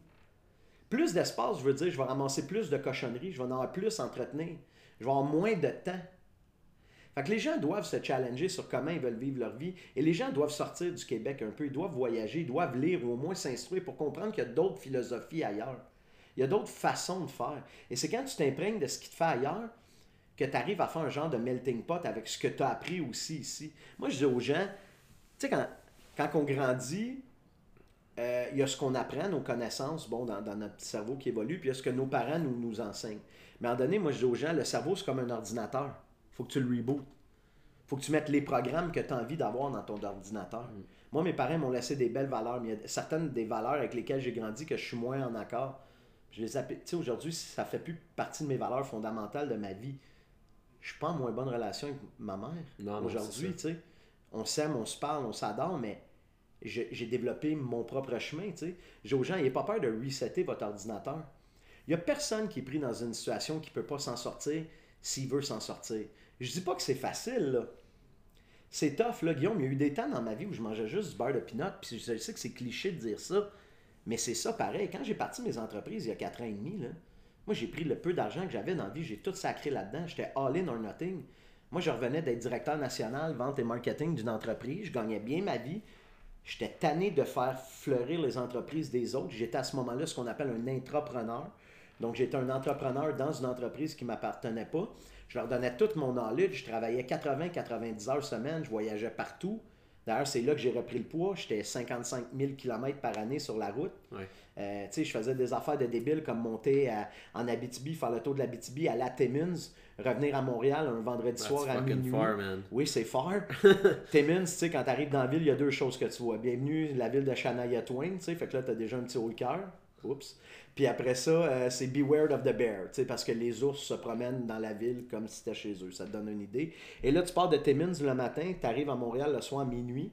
Speaker 2: Plus d'espace, je veux dire, je vais ramasser plus de cochonneries, je vais en avoir plus entretenir, je vais avoir moins de temps. Fait que les gens doivent se challenger sur comment ils veulent vivre leur vie et les gens doivent sortir du Québec un peu, ils doivent voyager, ils doivent lire ou au moins s'instruire pour comprendre qu'il y a d'autres philosophies ailleurs. Il y a d'autres façons de faire. Et c'est quand tu t'imprègnes de ce qui te fait ailleurs que tu arrives à faire un genre de melting pot avec ce que tu as appris aussi ici. Moi, je dis aux gens, tu sais, quand, quand on grandit, euh, il y a ce qu'on apprend, nos connaissances, bon, dans, dans notre petit cerveau qui évolue, puis il y a ce que nos parents nous, nous enseignent. Mais à un moment donné, moi, je dis aux gens, le cerveau, c'est comme un ordinateur. Il faut que tu le rebootes. Il faut que tu mettes les programmes que tu as envie d'avoir dans ton ordinateur. Moi, mes parents m'ont laissé des belles valeurs, mais il y a certaines des valeurs avec lesquelles j'ai grandi que je suis moins en accord. Je les appelle- tu sais, aujourd'hui, ça fait plus partie de mes valeurs fondamentales de ma vie. Je suis pas en moins bonne relation avec ma mère. Aujourd'hui, tu sais. On s'aime, on se parle, on s'adore, mais j'ai j'ai développé mon propre chemin, tu sais. J'ai aux gens, n'ayez pas peur de resetter votre ordinateur. Il n'y a personne qui est pris dans une situation qui ne peut pas s'en sortir s'il veut s'en sortir. Je dis pas que c'est facile, là. C'est tough, là, Guillaume. Il y a eu des temps dans ma vie où je mangeais juste du beurre de pinot, puis je sais que c'est cliché de dire ça, mais c'est ça pareil. Quand j'ai parti mes entreprises il y a 4 ans et demi, moi j'ai pris le peu d'argent que j'avais dans la vie, j'ai tout sacré là-dedans. J'étais all-in or nothing. Moi, je revenais d'être directeur national vente et marketing d'une entreprise. Je gagnais bien ma vie. J'étais tanné de faire fleurir les entreprises des autres. J'étais à ce moment-là ce qu'on appelle un intrapreneur. Donc, j'étais un entrepreneur dans une entreprise qui ne m'appartenait pas. Je leur donnais tout mon knowledge. Je travaillais 80-90 heures semaine. Je voyageais partout. D'ailleurs, c'est là que j'ai repris le poids. J'étais 55 000 km par année sur la route.
Speaker 1: Ouais.
Speaker 2: Euh, tu sais, je faisais des affaires de débile comme monter à- en Abitibi, faire le tour de l'Abitibi à La Timmins, revenir à Montréal un vendredi
Speaker 1: That's
Speaker 2: soir à minuit.
Speaker 1: far, man.
Speaker 2: Oui, c'est fort. [laughs] Timmins, tu sais, quand tu arrives dans la ville, il y a deux choses que tu vois. Bienvenue la ville de Shania Twain, tu sais, fait que là, tu as déjà un petit haut le cœur. Oups. Puis après ça, euh, c'est Beware of the Bear, parce que les ours se promènent dans la ville comme si c'était chez eux. Ça te donne une idée. Et là, tu pars de Timmins le matin, tu arrives à Montréal le soir à minuit,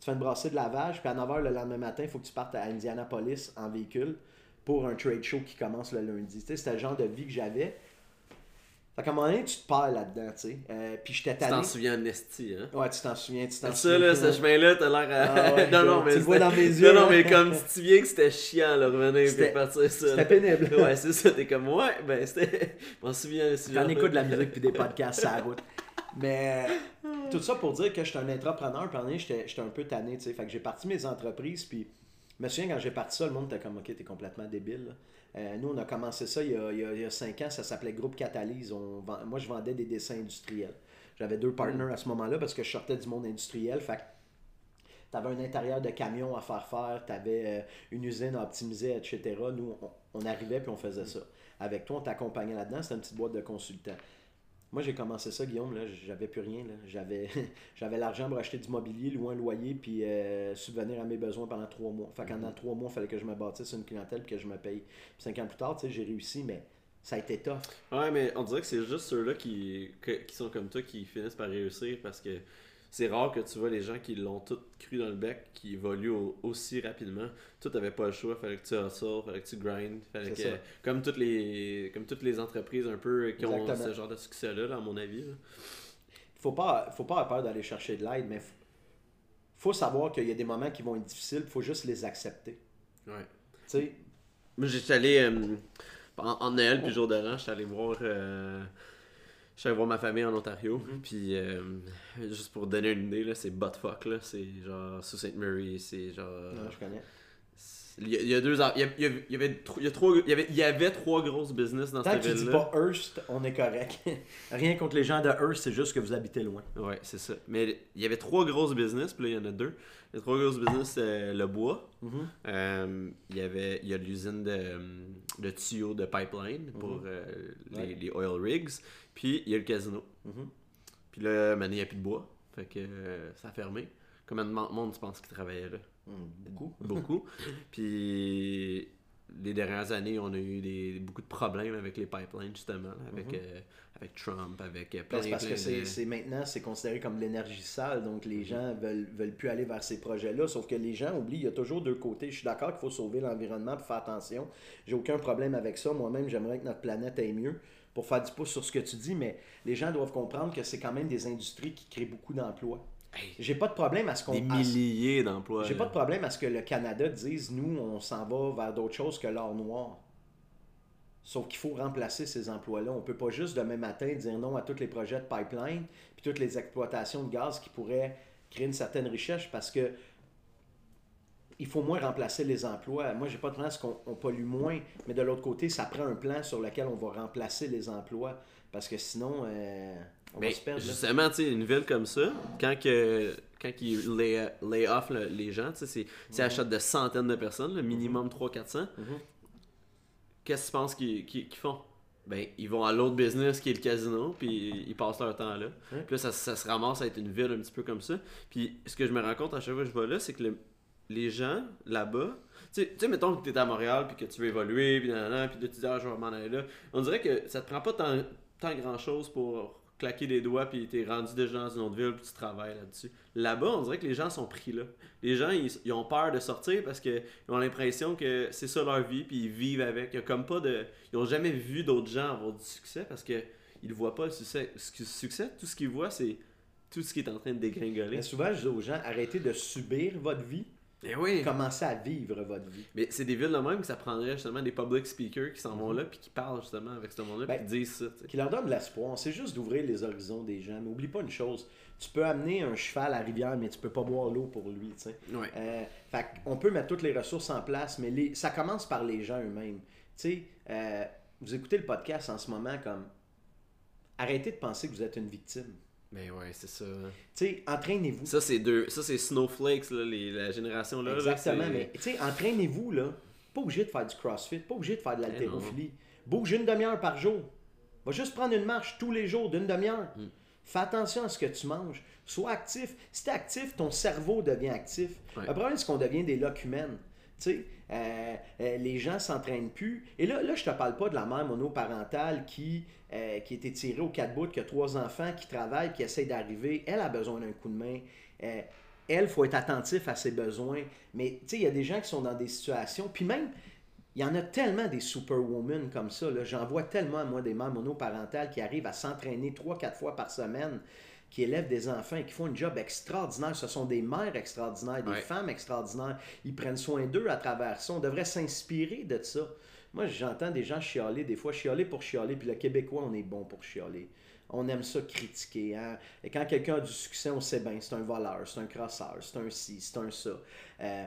Speaker 2: tu fais une brassée de lavage, puis à 9h le lendemain matin, il faut que tu partes à Indianapolis en véhicule pour un trade show qui commence le lundi. C'était le genre de vie que j'avais. Fait qu'à un moment donné, tu te perds là-dedans, tu sais. Euh, puis j'étais
Speaker 1: Tu t'en
Speaker 2: tanné.
Speaker 1: souviens en esti, hein?
Speaker 2: Ouais, tu t'en souviens, tu t'en
Speaker 1: Ça,
Speaker 2: souviens.
Speaker 1: là, ce chemin-là, t'as l'air à...
Speaker 2: Ah ouais, [laughs]
Speaker 1: non, non,
Speaker 2: tu
Speaker 1: mais
Speaker 2: le vois dans mes yeux,
Speaker 1: Non, non, mais comme tu te souviens que c'était chiant, là, revenir
Speaker 2: C'était-
Speaker 1: partir ça.
Speaker 2: C'était pénible. [laughs]
Speaker 1: Ouais, c'est ça, t'es comme, ouais, ben, c'était... Je m'en souviens, ce
Speaker 2: J'en
Speaker 1: genre-là.
Speaker 2: écoute de la musique puis des podcasts sur la route. Mais euh, tout ça pour dire que j'étais un entrepreneur, puis en année, j'étais j'étais un peu tanné, tu sais. Fait que j'ai parti mes entreprises, puis je me souviens quand j'ai parti ça, le monde était comme, ok, t'es complètement débile. là. Euh, nous, on a commencé ça il y a, il y a, cinq ans, ça s'appelait Groupe Catalyse. On moi, je vendais des dessins industriels. J'avais deux partners à ce moment-là parce que je sortais du monde industriel. Fait que T'avais un intérieur de camion à faire faire, t'avais euh, une usine à optimiser, etc. Nous, on, on arrivait puis on faisait ça. Avec toi, on t'accompagnait là-dedans, c'était une petite boîte de consultants. Moi, j'ai commencé ça, Guillaume, là, j'avais plus rien. là. J'avais, [laughs] j'avais l'argent pour acheter du mobilier, louer un loyer, puis euh, subvenir à mes besoins pendant trois mois. Fait qu'en trois mois, il fallait que je me bâtisse une clientèle puis que je me paye. Puis cinq ans plus tard, tu sais, j'ai réussi, mais ça a été tough.
Speaker 1: Ouais, mais on dirait que c'est juste ceux-là qui, qui sont comme toi qui finissent par réussir parce que c'est rare que tu vois les gens qui l'ont tout cru dans le bec, qui évoluent au- aussi rapidement. Tout n'avais pas le choix, fallait que tu hustle, fallait que tu grind, fallait que,
Speaker 2: ça.
Speaker 1: comme toutes les comme toutes les entreprises un peu qui ont
Speaker 2: Exactement.
Speaker 1: ce genre de succès-là, là, à mon avis. là.
Speaker 2: faut pas, faut pas avoir peur d'aller chercher de l'aide, mais faut, faut savoir qu'il y a des moments qui vont être difficiles, faut juste les accepter.
Speaker 1: Ouais.
Speaker 2: Tu sais,
Speaker 1: Moi, j'étais allé euh, en, en Noël puis jour de l'an, j'étais allé voir. euh, j'étais allé voir ma famille en Ontario.
Speaker 2: Mhm.
Speaker 1: Puis, euh, juste pour donner une idée, c'est buttfuck. Là, c'est genre sous Sainte Mary. C'est genre.
Speaker 2: non, je connais.
Speaker 1: Il y, a, il y a deux. Il y, a- il y avait- il y a trois, il y avait, il y avait trois grosses business dans
Speaker 2: Tant
Speaker 1: cette
Speaker 2: que tu dis
Speaker 1: ville-là.
Speaker 2: pas Hearst, on est correct. Rien contre les gens de Hearst, c'est juste que vous habitez loin.
Speaker 1: Ouais, c'est ça. Mais il y avait trois grosses business, puis là, il y en a deux. Les trois grosses business, c'est le bois.
Speaker 2: Mhm.
Speaker 1: Euh, il y avait il y a l'usine de, euh, de tuyaux de pipeline pour euh, les,
Speaker 2: Ouais.
Speaker 1: les oil rigs. Puis il y a le casino.
Speaker 2: Mhm.
Speaker 1: Puis là, il n'y a plus de bois. Fait que euh, ça a fermé. Combien de mon- monde tu penses qui travaillait là
Speaker 2: Mhm, Beaucoup.
Speaker 1: Beaucoup. [laughs] Puis les dernières années, on a eu des, beaucoup de problèmes avec les pipelines, justement,
Speaker 2: Mhm.
Speaker 1: euh, avec Trump, avec euh, plein,
Speaker 2: parce
Speaker 1: plein
Speaker 2: que c'est
Speaker 1: de-
Speaker 2: c'est- maintenant, c'est considéré comme l'énergie sale, donc les gens veulent, veulent plus aller vers ces projets-là. Sauf que les gens oublient, il y a toujours deux côtés. Je suis d'accord qu'il faut sauver l'environnement pour faire attention. J'ai aucun problème avec ça. Moi-même, j'aimerais que notre planète aille mieux pour faire du pouce sur ce que tu dis, mais les gens doivent comprendre que c'est quand même des industries qui créent beaucoup d'emplois.
Speaker 1: Hey,
Speaker 2: J'ai pas de problème à ce qu'on
Speaker 1: des milliers d'emplois.
Speaker 2: J'ai pas de problème à ce que le Canada dise nous, on s'en va vers d'autres choses que l'or noir. Sauf qu'il faut remplacer ces emplois-là. On peut pas juste demain matin dire non à tous les projets de pipeline puis toutes les exploitations de gaz qui pourraient créer une certaine richesse parce que il faut moins remplacer les emplois. Moi, j'ai pas de problème à ce qu'on on pollue moins, mais de l'autre côté, ça prend un plan sur lequel on va remplacer les emplois parce que sinon, euh, on
Speaker 1: Mais
Speaker 2: va se perdre.
Speaker 1: justement, tu sais, une ville comme ça, quand, que, quand ils lay, lay off le- les gens, tu sais, c'est c'est achat de centaines de personnes, le minimum 300-400,
Speaker 2: Mhm.
Speaker 1: qu'est-ce que tu penses qu'ils font? Ben, ils vont à l'autre business qui est le casino, puis ils passent leur temps là. Puis là, ça, ça se ramasse à être une ville un petit peu comme ça. Puis ce que je me rends compte à chaque fois que je vais là, c'est que le- les gens là-bas, tu sais- mettons que tu es à Montréal, puis que tu veux évoluer, puis nanana, puis tu dis, ah, je vais m'en aller là. On dirait que ça te prend pas tant, tant grand-chose pour claquer des doigts, puis t'es rendu déjà dans une autre ville, puis tu travailles là-dessus. Là-bas, on dirait que les gens sont pris là. Les gens, ils, ils ont peur de sortir parce qu'ils ont l'impression que c'est ça leur vie, puis ils vivent avec. Il y a comme pas de... Ils ont jamais vu d'autres gens avoir du succès parce que ils voient pas le succès. Le succès, tout ce qu'ils voient, c'est tout ce qui est en train de dégringoler.
Speaker 2: Mais souvent, je dis aux gens, arrêtez de subir votre vie,
Speaker 1: Eh oui!
Speaker 2: commencez à vivre votre vie.
Speaker 1: Mais c'est des villes de même que ça prendrait justement des public speakers qui s'en vont là puis qui parlent justement avec ce monde-là
Speaker 2: Ben,
Speaker 1: puis qui disent ça.
Speaker 2: qui leur donne de l'espoir. C'est juste d'ouvrir les horizons des gens. Mais oublie pas une chose, tu peux amener un cheval à la rivière, mais tu peux pas boire l'eau pour lui. tu sais.
Speaker 1: Ouais.
Speaker 2: Euh, fait on peut mettre toutes les ressources en place, mais les- ça commence par les gens eux-mêmes. Tu sais, euh, vous écoutez le podcast en ce moment comme arrêtez de penser que vous êtes une victime.
Speaker 1: Ben ouais, c'est ça.
Speaker 2: Tu sais, entraînez-vous.
Speaker 1: Ça c'est deux, ça c'est Snowflakes là, les- la génération là.
Speaker 2: Exactement, mais tu sais, entraînez-vous là. Pas obligé de faire du crossfit, pas obligé de faire de
Speaker 1: Eh
Speaker 2: l'haltérophilie. Bouge une demi-heure par jour. Va juste prendre une marche tous les jours d'une demi-heure.
Speaker 1: Mm.
Speaker 2: Fais attention à ce que tu manges. Sois actif. Si tu es actif, ton cerveau devient actif.
Speaker 1: Ouais.
Speaker 2: Le problème, c'est qu'on devient des locumènes. Tu euh, euh, les gens s'entraînent plus. Et là, là je te parle pas de la mère monoparentale qui, euh, qui était tirée au quatre bouts, qui a trois enfants, qui travaille, qui essaie d'arriver. Elle a besoin d'un coup de main. Euh, elle, faut être attentif à ses besoins. Mais tu sais, il y a des gens qui sont dans des situations. Puis même, il y en a tellement des superwomen comme ça. J'en vois tellement, moi, des mères monoparentales qui arrivent à s'entraîner trois, quatre fois par semaine, qui élèvent des enfants et qui font un job extraordinaire. Ce sont des mères extraordinaires, des
Speaker 1: Ouais.
Speaker 2: femmes extraordinaires. Ils prennent soin d'eux à travers ça. On devrait s'inspirer de ça. Moi, j'entends des gens chialer, des fois chialer pour chialer, puis le Québécois, on est bon pour chialer. On aime ça critiquer. hein. Et quand quelqu'un a du succès, on sait bien, c'est un voleur, c'est un crosseur, c'est un ci, c'est un ça. Euh,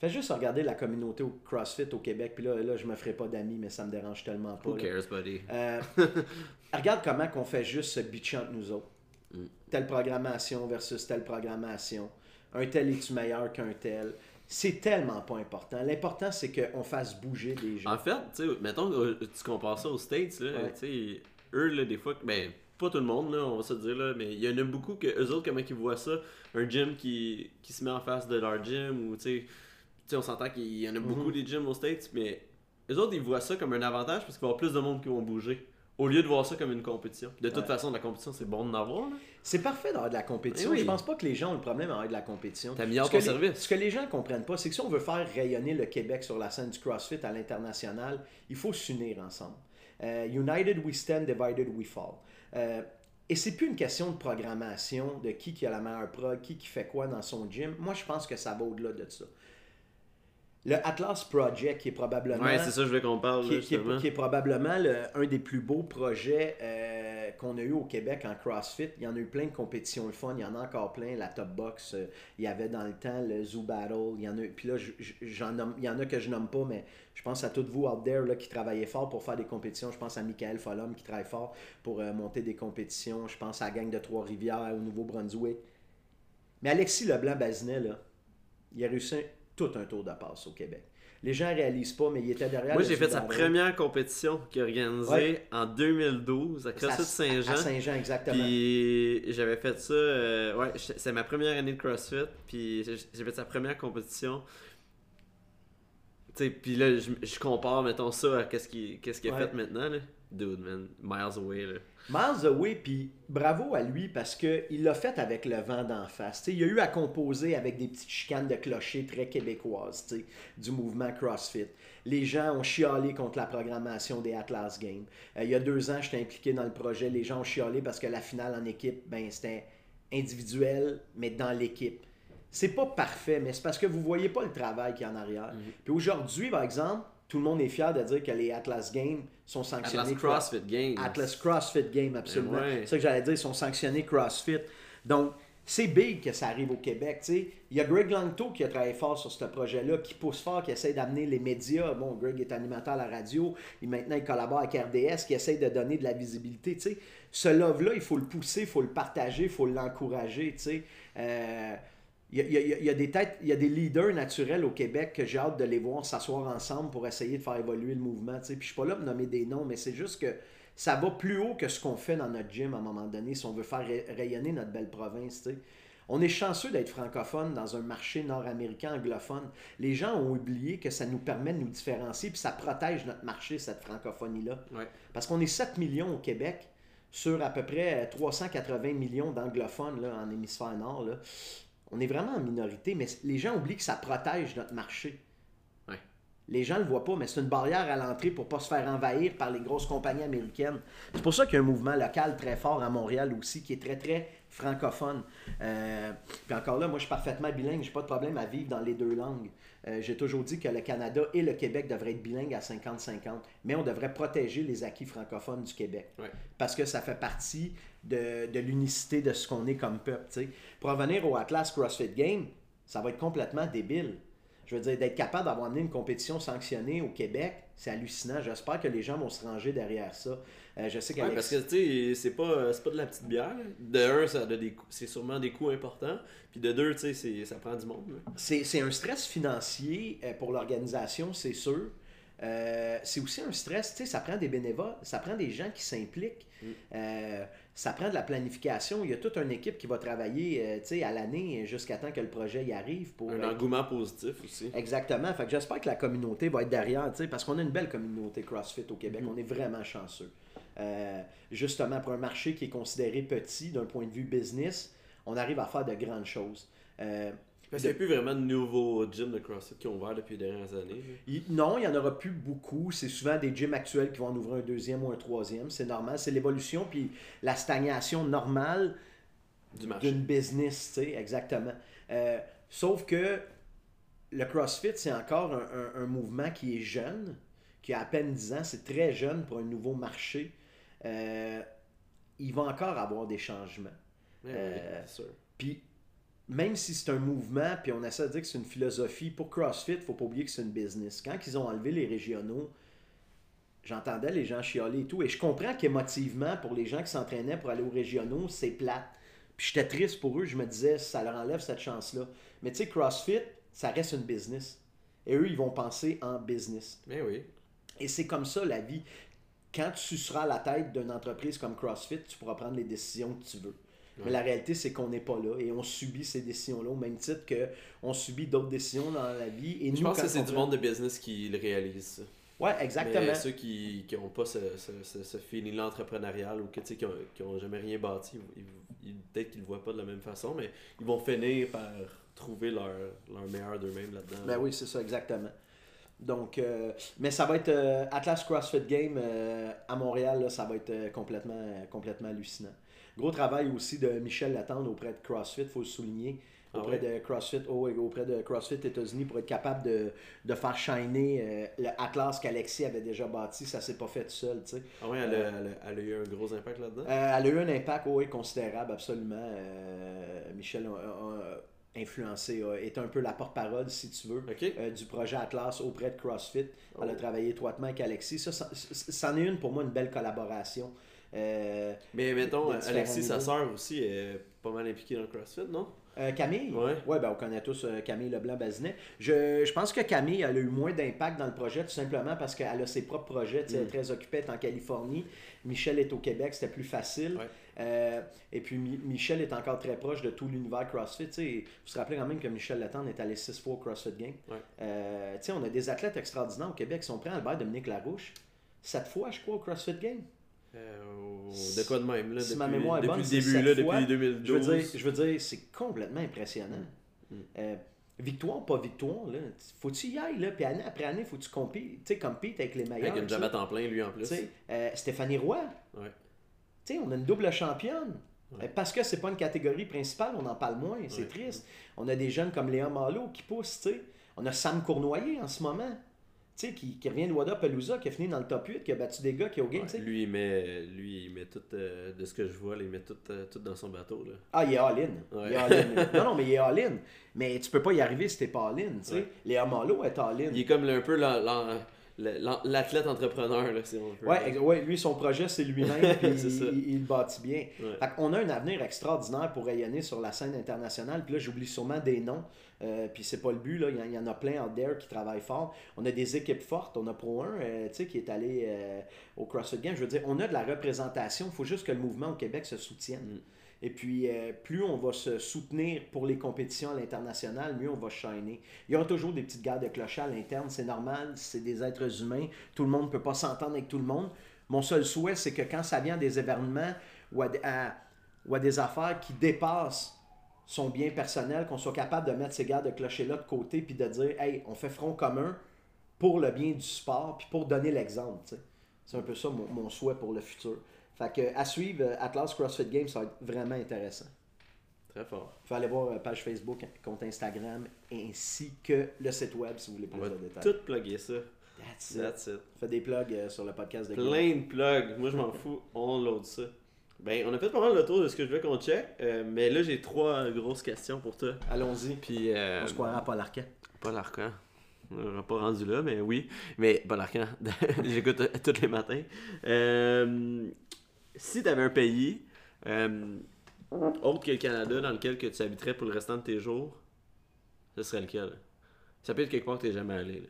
Speaker 2: Fais juste regarder la communauté au CrossFit au Québec, puis là, là je me ferai pas d'amis, mais ça me dérange tellement pas.
Speaker 1: Who cares, buddy?
Speaker 2: Euh, [laughs] regarde comment qu'on fait juste se bitcher entre nous autres.
Speaker 1: Mm.
Speaker 2: Telle programmation versus telle programmation. Un tel est-tu meilleur qu'un tel? C'est tellement pas important. L'important, c'est qu'on fasse bouger les gens.
Speaker 1: En fait, tu sais, mettons tu compares ça aux States, là,
Speaker 2: Ouais.
Speaker 1: tu sais, eux, là, des fois, ben, pas tout le monde, là, on va se dire, là, mais il y en a beaucoup que eux autres, comment ils voient ça, un gym qui, qui se met en face de leur gym, ou tu sais, on s'entend qu'il y en a beaucoup
Speaker 2: Mhm.
Speaker 1: des gyms aux States, mais eux autres, ils voient ça comme un avantage parce qu'il va y avoir plus de monde qui vont bouger. Au lieu de voir ça comme une compétition. De toute
Speaker 2: Ouais.
Speaker 1: façon, la compétition, c'est bon d'en avoir.
Speaker 2: C'est parfait d'avoir de la compétition.
Speaker 1: Eh oui.
Speaker 2: Je pense pas que les gens ont le problème d'avoir de la compétition.
Speaker 1: T'améliores ton
Speaker 2: les-
Speaker 1: service.
Speaker 2: Ce que les gens comprennent pas, c'est que si on veut faire rayonner le Québec sur la scène du CrossFit à l'international, il faut s'unir ensemble. Euh, United we stand, divided we fall. Euh, et c'est plus une question de programmation, de qui qui a la meilleure prog, qui qui fait quoi dans son gym. Moi, je pense que ça va au-delà de ça. Le Atlas Project, qui est probablement
Speaker 1: Ouais, c'est ça, je voulais qu'on parle,
Speaker 2: qui, est- qui est,
Speaker 1: justement.
Speaker 2: qui est probablement le- un des plus beaux projets euh, qu'on a eu au Québec en CrossFit. Il y en a eu plein de compétitions le fun, il y en a encore plein. La Top Box, euh, il y avait dans le temps le Zoo Battle. Il y en a, puis là, je- je- j'en nomme- il y en a que je nomme pas, mais je pense à toutes vous out there là, qui travaillez fort pour faire des compétitions. Je pense à Michael Follum qui travaille fort pour euh, monter des compétitions. Je pense à la gang de Trois-Rivières au Nouveau-Brunswick. Mais Alexis Leblanc-Bazinet, là, il a réussi tout un tour de passe au Québec. Les gens réalisent pas, mais il était derrière
Speaker 1: Moi, j'ai fait sa première compétition qu'il a organisée
Speaker 2: Ouais.
Speaker 1: en 2012 à CrossFit
Speaker 2: À
Speaker 1: Saint-Jean.
Speaker 2: Saint-Jean, exactement.
Speaker 1: Puis j'avais fait ça, euh, ouais, c'est ma première année de CrossFit, puis j'ai fait sa première compétition. Tu sais, puis là, je, je compare, mettons ça à qu'est-ce qu'il a
Speaker 2: Ouais.
Speaker 1: fait maintenant, là. Dude, man, miles away, là.
Speaker 2: Miles Away, puis bravo à lui parce qu'il l'a fait avec le vent d'en face. Tu sais, il a eu à composer avec des petites chicanes de clocher très québécoises du mouvement CrossFit. Les gens ont chialé contre la programmation des Atlas Games. Euh, il y a deux ans, j'étais impliqué dans le projet. Les gens ont chialé parce que la finale en équipe, ben, c'était individuel, mais dans l'équipe. C'est pas parfait, mais c'est parce que vous voyez pas le travail qu'il y a en arrière. Puis aujourd'hui, par exemple, tout le monde est fier de dire que les Atlas Games sont sanctionnés.
Speaker 1: Atlas CrossFit Games.
Speaker 2: Atlas CrossFit Game, absolument.
Speaker 1: Ouais.
Speaker 2: C'est ça que j'allais dire, ils sont sanctionnés CrossFit. Donc, c'est big que ça arrive au Québec. tu sais. Il y a Greg Langto qui a travaillé fort sur ce projet-là, qui pousse fort, qui essaie d'amener les médias. Bon, Greg est animateur à la radio, il, maintenant il collabore avec RDS, qui essaie de donner de la visibilité. tu sais. Ce love-là, il faut le pousser, il faut le partager, il faut l'encourager. tu sais. Euh, il y, a, il y a- il y a des têtes, il y a des leaders naturels au Québec que j'ai hâte de les voir s'asseoir ensemble pour essayer de faire évoluer le mouvement. tu sais. Puis je suis pas là pour nommer des noms, mais c'est juste que ça va plus haut que ce qu'on fait dans notre gym à un moment donné si on veut faire ray- rayonner notre belle province. tu sais. On est chanceux d'être francophone dans un marché nord-américain anglophone. Les gens ont oublié que ça nous permet de nous différencier puis ça protège notre marché, cette francophonie-là.
Speaker 1: Ouais.
Speaker 2: Parce qu'on est 7 millions au Québec sur à peu près 380 millions d'anglophones en hémisphère nord. là. On est vraiment en minorité, mais les gens oublient que ça protège notre marché.
Speaker 1: Ouais.
Speaker 2: Les gens ne le voient pas, mais c'est une barrière à l'entrée pour ne pas se faire envahir par les grosses compagnies américaines. C'est pour ça qu'il y a un mouvement local très fort à Montréal aussi, qui est très, très francophone. Euh, puis encore là, moi, je suis parfaitement bilingue. J'ai pas de problème à vivre dans les deux langues. Euh, J'ai toujours dit que le Canada et le Québec devraient être bilingues à 50-50, mais on devrait protéger les acquis francophones du Québec
Speaker 1: Ouais.
Speaker 2: parce que ça fait partie de, de l'unicité de ce qu'on est comme peuple. tu sais. Pour revenir au Atlas CrossFit Game, ça va être complètement débile. Je veux dire, d'être capable d'avoir amené une compétition sanctionnée au Québec, c'est hallucinant. J'espère que les gens vont se ranger derrière ça. Euh, je sais
Speaker 1: Ouais,
Speaker 2: qu'Alex...
Speaker 1: parce que tu sais, c'est pas, c'est pas de la petite bière. De un, ça c'est sûrement des coûts importants. Puis de deux, tu sais, ça prend du monde.
Speaker 2: c'est un stress financier euh, pour l'organisation, c'est sûr. Euh, c'est aussi un stress, tu sais, ça prend des bénévoles, ça prend des gens qui s'impliquent,
Speaker 1: Mm.
Speaker 2: Euh, ça prend de la planification. Il y a toute une équipe qui va travailler euh, tu sais, à l'année jusqu'à temps que le projet y arrive. Pour,
Speaker 1: Un engouement positif aussi.
Speaker 2: Exactement. Fait que j'espère que la communauté va être derrière, tu sais, parce qu'on a une belle communauté CrossFit au Québec.
Speaker 1: Mhm.
Speaker 2: On est vraiment chanceux. Justement, pour un marché qui est considéré petit d'un point de vue business, on arrive à faire de grandes choses.
Speaker 1: Parce qu'il n'y a plus vraiment de nouveaux gyms de CrossFit qui ont ouvert depuis les dernières années.
Speaker 2: Il- Non, il n'y en aura plus beaucoup. C'est souvent des gyms actuels qui vont en ouvrir un deuxième ou un troisième. C'est normal. C'est l'évolution puis la stagnation normale d'une business, tu sais, exactement. Euh, sauf que le CrossFit, c'est encore un, un- un mouvement qui est jeune, qui a à peine 10 ans. C'est très jeune pour un nouveau marché. Euh, il va encore avoir des changements.
Speaker 1: Ouais,
Speaker 2: Euh,
Speaker 1: sûr.
Speaker 2: Puis, même si c'est un mouvement, puis on essaie de dire que c'est une philosophie, pour CrossFit, il faut pas oublier que c'est une business. Quand ils ont enlevé les régionaux, j'entendais les gens chialer et tout. Et je comprends qu'émotivement, pour les gens qui s'entraînaient pour aller aux régionaux, c'est plate. Puis j'étais triste pour eux, je me disais, ça leur enlève cette chance-là. Mais tu sais, CrossFit, ça reste une business. Et eux, ils vont penser en business.
Speaker 1: Mais oui.
Speaker 2: Et c'est comme ça la vie. Quand tu seras à la tête d'une entreprise comme CrossFit, tu pourras prendre les décisions que tu veux. Mais la réalité, c'est qu'on n'est pas là et on subit ces décisions-là au même titre qu'on subit d'autres décisions dans la vie. Et
Speaker 1: Je
Speaker 2: nous,
Speaker 1: pense
Speaker 2: quand
Speaker 1: que c'est du monde de business qui le réalise.
Speaker 2: Ouais, exactement.
Speaker 1: Mais ceux qui n'ont pas ce, ce, ce, ce feeling entrepreneurial ou que, tu sais, qui n'ont jamais rien bâti, peut-être qu'ils ne le voient pas de la même façon, mais ils vont finir par trouver leur, leur meilleur d'eux-mêmes là-dedans.
Speaker 2: Ben oui, c'est ça, exactement. Donc, euh, mais ça va être euh, Atlas CrossFit Game euh, à Montréal, là, ça va être complètement, complètement hallucinant. Gros travail aussi de Michel Latendre auprès de CrossFit, il faut le souligner.
Speaker 1: Ah
Speaker 2: Auprès de CrossFit, oh, oui, auprès de CrossFit États-Unis pour être capable de, de faire shiner euh, le Atlas qu'Alexis avait déjà bâti, ça s'est pas fait tout seul, tu sais.
Speaker 1: Ah elle, a, elle a- elle a eu un gros impact là-dedans?
Speaker 2: Euh, elle a eu un impact oui, considérable, absolument. Euh, Michel a, a influencé, a été un peu la porte-parole, si tu veux, euh, du projet Atlas auprès de CrossFit. Elle a
Speaker 1: Oh.
Speaker 2: travaillé étroitement avec Alexis. Ça, ça- c'en est une pour moi une belle collaboration. Euh,
Speaker 1: Mais mettons, Alexis, sa sœur aussi, est pas mal impliquée dans le CrossFit, non?
Speaker 2: euh, Camille,
Speaker 1: Ouais.
Speaker 2: ben, on connaît tous euh, Camille Leblanc-Bazinet. Je, je pense que Camille elle a eu moins d'impact dans le projet tout simplement parce qu'elle a ses propres projets. Elle est
Speaker 1: Mm.
Speaker 2: très occupée, elle est en Californie. Michel est au Québec, c'était plus facile.
Speaker 1: Ouais.
Speaker 2: Euh, et puis Mi- Michel est encore très proche de tout l'univers CrossFit. Vous vous rappelez quand même que Michel Latendre est allé 6 fois au CrossFit Game.
Speaker 1: Ouais.
Speaker 2: On a des athlètes extraordinaires au Québec qui sont prêts. Albert Dominique Larouche, 7 fois, je crois, au CrossFit Game.
Speaker 1: Euh, de quoi de même, là,
Speaker 2: Si
Speaker 1: depuis,
Speaker 2: ma mémoire est
Speaker 1: depuis
Speaker 2: bonne,
Speaker 1: le début, là,
Speaker 2: fois.
Speaker 1: depuis
Speaker 2: Je
Speaker 1: 2012.
Speaker 2: veux dire, je veux dire c'est complètement impressionnant.
Speaker 1: Mm.
Speaker 2: Euh, victoire, pas victoire, là. Faut que tu y ailles, là. Puis année après année, faut que tu compites, compites avec les meilleurs.
Speaker 1: Avec une à temps plein, lui, en plus.
Speaker 2: Euh, Stéphanie Roy,
Speaker 1: Ouais.
Speaker 2: tu sais, on a une double championne.
Speaker 1: Ouais.
Speaker 2: Parce que c'est pas une catégorie principale, on en parle moins, c'est
Speaker 1: Ouais.
Speaker 2: triste. On a des jeunes comme Léa Malo qui poussent, tu sais. On a Sam Cournoyer en ce moment, tu sais, qui, qui revient de Wada Pelusa, qui a fini dans le top 8, qui a battu des gars qui au game,
Speaker 1: Ouais,
Speaker 2: tu sais.
Speaker 1: lui, il met, lui, il met tout, euh, de ce que je vois, il met tout, euh, tout dans son bateau. Là.
Speaker 2: Ah, il est all-in.
Speaker 1: Ouais.
Speaker 2: Est all-in. [laughs] non, non, mais il est all-in. Mais tu peux pas y arriver si t'es pas all-in, tu sais.
Speaker 1: Ouais.
Speaker 2: Malo est all-in.
Speaker 1: Il est comme un peu l'athlète entrepreneur, là, si on veut.
Speaker 2: Ouais, ouais, lui, son projet, c'est lui-même, [laughs] puis il, il- bâtit bien. Fait qu'on a un avenir extraordinaire pour rayonner sur la scène internationale. Puis là, j'oublie sûrement des noms. Euh, puis c'est pas le but, là. Il y, en- a plein out there qui travaillent fort. On a des équipes fortes. On a Pro 1, euh, tu sais, qui est allé euh, au CrossFit Games. Je veux dire, on a de la représentation. Il faut juste que le mouvement au Québec se soutienne.
Speaker 1: Mm.
Speaker 2: Et puis, euh, plus on va se soutenir pour les compétitions à l'international, mieux on va shiner. Il y aura toujours des petites guerres de clochers à l'interne, c'est normal, c'est des êtres humains, tout le monde ne peut pas s'entendre avec tout le monde. Mon seul souhait, c'est que quand ça vient à des événements ou à, à- ou à des affaires qui dépassent son bien personnel, qu'on soit capable de mettre ces guerres de clochers-là de côté puis de dire, hey, on fait front commun pour le bien du sport puis pour donner l'exemple. C'est un peu ça mon, mon souhait pour le futur. Fait que, à suivre, euh, Atlas CrossFit Games, ça va être vraiment intéressant.
Speaker 1: Très fort.
Speaker 2: Il faut aller voir euh, page Facebook, compte Instagram, ainsi que le site web si vous voulez plus de détails.
Speaker 1: tout plugger ça.
Speaker 2: That's it.
Speaker 1: That's it.
Speaker 2: Fais des plugs euh, sur le podcast de.
Speaker 1: Plein de plugs. Moi, je m'en fous. On load ça. Ben, on a fait pas mal le tour de ce que je voulais qu'on check. euh, mais là, j'ai trois grosses questions pour toi.
Speaker 2: Allons-y.
Speaker 1: Puis, euh,
Speaker 2: On se croira pas l'arcan.
Speaker 1: Paul Arcan. On n'aura pas rendu là, mais oui. Mais Paul Arcan, [laughs] j'écoute tous les matins. Euh, si tu avais un pays euh, autre que le Canada dans lequel que tu habiterais pour le restant de tes jours, ce serait lequel? Ça peut être quelque part que tu n'es jamais allé. là.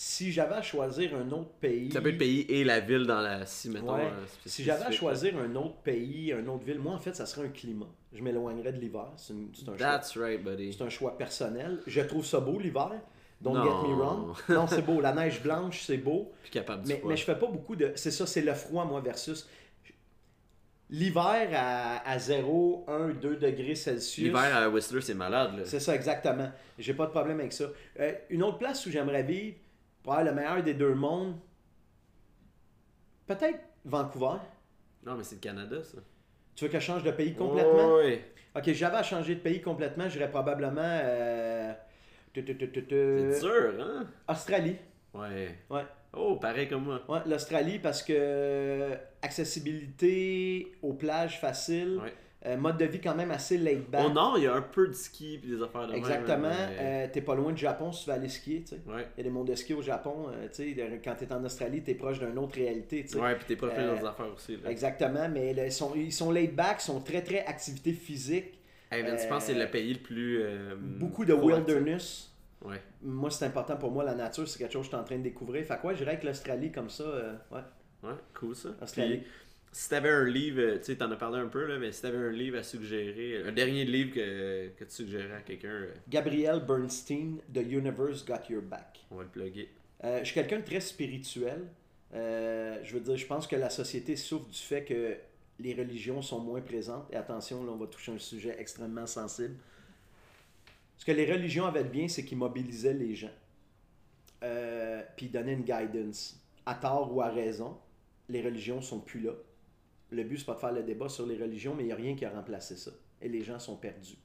Speaker 2: Si j'avais à choisir un autre pays.
Speaker 1: Ça peut être le pays et la ville dans la... Si, mettons,
Speaker 2: Ouais.
Speaker 1: euh,
Speaker 2: Si j'avais à choisir un autre pays, une autre ville, moi en fait, ça serait un climat. Je m'éloignerais de l'hiver. C'est un, choix-
Speaker 1: That's right, buddy.
Speaker 2: c'est un choix personnel. Je trouve ça beau l'hiver. Don't
Speaker 1: Non.
Speaker 2: get me wrong. Non, c'est beau. La neige blanche, c'est beau.
Speaker 1: Puis capable
Speaker 2: Mais, mais je fais pas beaucoup de. C'est ça, c'est le froid, moi, versus. L'hiver à, à 0, 1, 2 degrés Celsius.
Speaker 1: L'hiver à Whistler, c'est malade. Là.
Speaker 2: C'est ça, exactement. J'ai pas de problème avec ça. Euh, une autre place où j'aimerais vivre, pour avoir le meilleur des deux mondes, peut-être Vancouver.
Speaker 1: Non, mais c'est le Canada, ça.
Speaker 2: Tu veux que je change de pays complètement?
Speaker 1: Ouais.
Speaker 2: Ok, j'avais à changer de pays complètement, j'irais probablement. euh,
Speaker 1: C'est dur, hein?
Speaker 2: Australie.
Speaker 1: Ouais.
Speaker 2: Ouais.
Speaker 1: Oh, pareil comme moi.
Speaker 2: Ouais, l'Australie parce que accessibilité aux plages facile,
Speaker 1: Ouais.
Speaker 2: Euh, mode de vie quand même assez laid back.
Speaker 1: Au nord, il y a un peu de ski et des affaires de
Speaker 2: Exactement.
Speaker 1: mais-
Speaker 2: Euh, t'es pas loin du Japon si tu veux aller skier, tu sais.
Speaker 1: Ouais.
Speaker 2: Il y a des mondes de ski au Japon, euh, tu sais, quand t'es en Australie, t'es proche d'une autre réalité, tu sais.
Speaker 1: Ouais, puis t'es pas fait
Speaker 2: Euh,
Speaker 1: affaires aussi. Là.
Speaker 2: Exactement, mais là, ils sont, ils sont laid back, ils sont très très activité physique,
Speaker 1: Hey, man, tu
Speaker 2: euh,
Speaker 1: penses que c'est le pays le plus. euh,
Speaker 2: beaucoup de wilderness.
Speaker 1: Ouais.
Speaker 2: Moi, c'est important pour moi, la nature, c'est quelque chose que je suis en train de découvrir. Fait quoi, je dirais avec l'Australie comme ça, euh, ouais.
Speaker 1: Ouais, cool ça.
Speaker 2: Australie.
Speaker 1: Puis, si t'avais un livre, euh, tu sais, t'en as parlé un peu, là, mais si t'avais un livre à suggérer, un dernier livre que, que tu suggérais à quelqu'un, euh,
Speaker 2: Gabrielle Bernstein, The Universe Got Your Back.
Speaker 1: on va le plugger.
Speaker 2: Euh, je suis quelqu'un de très spirituel. Euh, je veux dire, je pense que la société souffre du fait que les religions sont moins présentes. Et attention, là, on va toucher un sujet extrêmement sensible. Ce que les religions avaient de bien, c'est qu'ils mobilisaient les gens. Euh, puis ils donnaient une guidance. À tort ou à raison, les religions sont plus là. Le but, c'est pas de faire le débat sur les religions, mais il n'y a rien qui a remplacé ça. Et les gens sont perdus.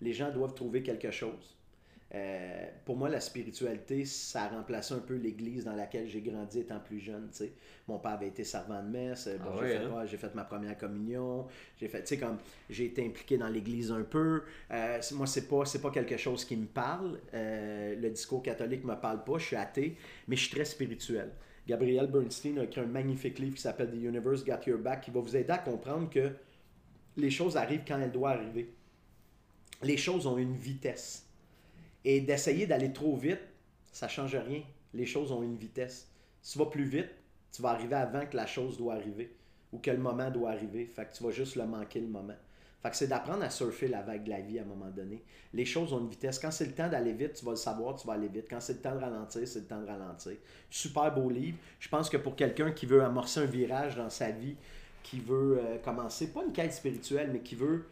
Speaker 2: Les gens doivent trouver quelque chose. Euh, pour moi, la spiritualité, ça a remplacé un peu l'église dans laquelle j'ai grandi étant plus jeune. tu sais. Mon père avait été servant de messe. Bon,
Speaker 1: Ah
Speaker 2: j'ai, fait,
Speaker 1: hein?
Speaker 2: ouais, j'ai fait ma première communion. J'ai fait, comme j'ai été impliqué dans l'église un peu. Euh, moi, c'est pas, c'est pas quelque chose qui me parle. Euh, le discours catholique me parle pas. Je suis athée, mais je suis très spirituel. Gabriel Bernstein a écrit un magnifique livre qui s'appelle The Universe Got Your Back qui va vous aider à comprendre que les choses arrivent quand elles doivent arriver. Les choses ont une vitesse. Et d'essayer d'aller trop vite, ça change rien. Les choses ont une vitesse. Si tu vas plus vite, tu vas arriver avant que la chose doit arriver ou que le moment doit arriver. Fait que tu vas juste le manquer le moment. Fait que c'est d'apprendre à surfer la vague de la vie à un moment donné. Les choses ont une vitesse. Quand c'est le temps d'aller vite, tu vas le savoir, tu vas aller vite. Quand c'est le temps de ralentir, c'est le temps de ralentir. Super beau livre. Je pense que pour quelqu'un qui veut amorcer un virage dans sa vie, qui veut euh, commencer, pas une quête spirituelle, mais qui veut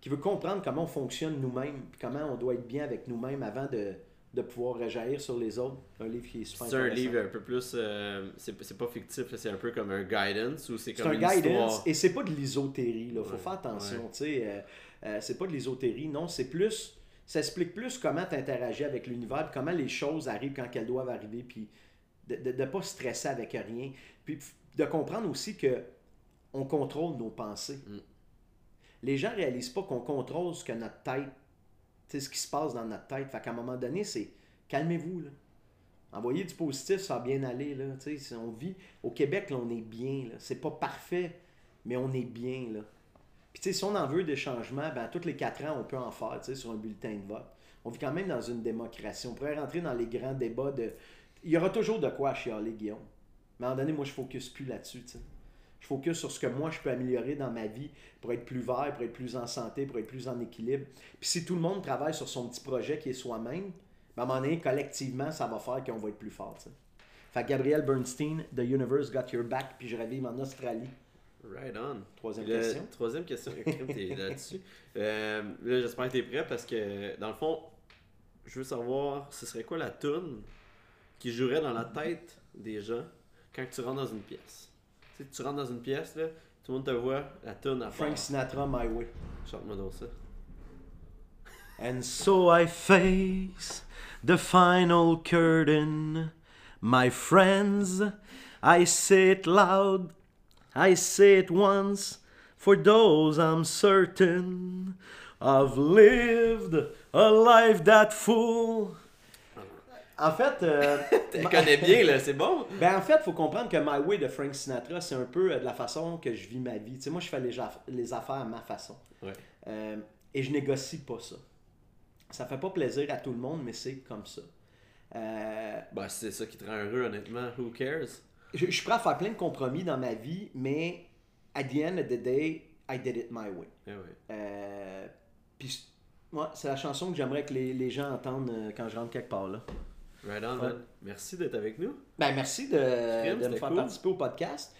Speaker 2: qui veut comprendre comment on fonctionne nous-mêmes, comment on doit être bien avec nous-mêmes avant de, de pouvoir rejaillir sur les autres. Un livre qui est super
Speaker 1: C'est un livre un peu plus. euh, c'est pas fictif, c'est un peu comme un guidance ou c'est
Speaker 2: C'est
Speaker 1: comme
Speaker 2: un
Speaker 1: une
Speaker 2: guidance
Speaker 1: histoire.
Speaker 2: et c'est pas de l'ésotérie, là. Faut
Speaker 1: Ouais,
Speaker 2: faire attention,
Speaker 1: ouais.
Speaker 2: tu sais. euh, euh, c'est pas de l'ésotérie, non, c'est plus. Ça explique plus comment tu interagis avec l'univers, comment les choses arrivent quand elles doivent arriver, puis de ne pas stresser avec rien. Puis de comprendre aussi que on contrôle nos pensées.
Speaker 1: Mm.
Speaker 2: Les gens réalisent pas qu'on contrôle ce que notre tête, ce qui se passe dans notre tête. Fait qu'à un moment donné, c'est calmez-vous. Envoyez du positif, ça va bien aller, là. On vit au Québec, on est bien. C'est pas parfait, mais on est bien, là. Puis, si on en veut des changements, ben, tous les quatre ans, on peut en faire, sur un bulletin de vote. On vit quand même dans une démocratie. On pourrait rentrer dans les grands débats de. Il y aura toujours de quoi chialer, Guillaume. Mais à un moment donné, moi, je focus plus là-dessus, focus sur ce que moi, je peux améliorer dans ma vie pour être plus vert, pour être plus en santé, pour être plus en équilibre. Puis si tout le monde travaille sur son petit projet qui est soi-même, ben, à un moment donné, collectivement, ça va faire qu'on va être plus fort, tu sais. Fait que Gabriel Bernstein, The Universe Got Your Back, puis je revive en Australie.
Speaker 1: Right on.
Speaker 2: Troisième
Speaker 1: Le-
Speaker 2: question.
Speaker 1: Troisième question. T'es [laughs] là-dessus. Euh, là, j'espère que t'es prêt parce que, dans le fond, je veux savoir, ce serait quoi la toune qui jouerait dans la tête des gens quand tu rentres dans une pièce? Tu sais, tu rentres dans une pièce, là, tout le monde te voit, la toune à part.
Speaker 2: Frank Sinatra, My Way.
Speaker 1: Chante-moi donc ça.
Speaker 2: And so I face the final curtain. My friends, I say it loud, I say it once, for those I'm certain I've lived a life that full. En fait, euh, [laughs]
Speaker 1: Tu connais bien, là, c'est bon? [laughs]
Speaker 2: ben en fait, faut comprendre que My Way de Frank Sinatra, c'est un peu euh, de la façon que je vis ma vie. Tu sais, moi, je fais les, les affaires à ma façon.
Speaker 1: Ouais.
Speaker 2: Euh, et je négocie pas ça. Ça fait pas plaisir à tout le monde, mais c'est comme ça.
Speaker 1: Bah, c'est ça qui te rend heureux, honnêtement. Who cares?
Speaker 2: je, je suis prêt à faire plein de compromis dans ma vie, mais at the end of the day, I did it my way.
Speaker 1: Eh ouais.
Speaker 2: Puis, ouais, c'est la chanson que j'aimerais que les, les gens entendent quand je rentre quelque part là.
Speaker 1: Right on,
Speaker 2: Ouais.
Speaker 1: man. Merci d'être avec nous.
Speaker 2: Ben, merci de,
Speaker 1: Crime,
Speaker 2: de me faire
Speaker 1: cool.
Speaker 2: participer au podcast.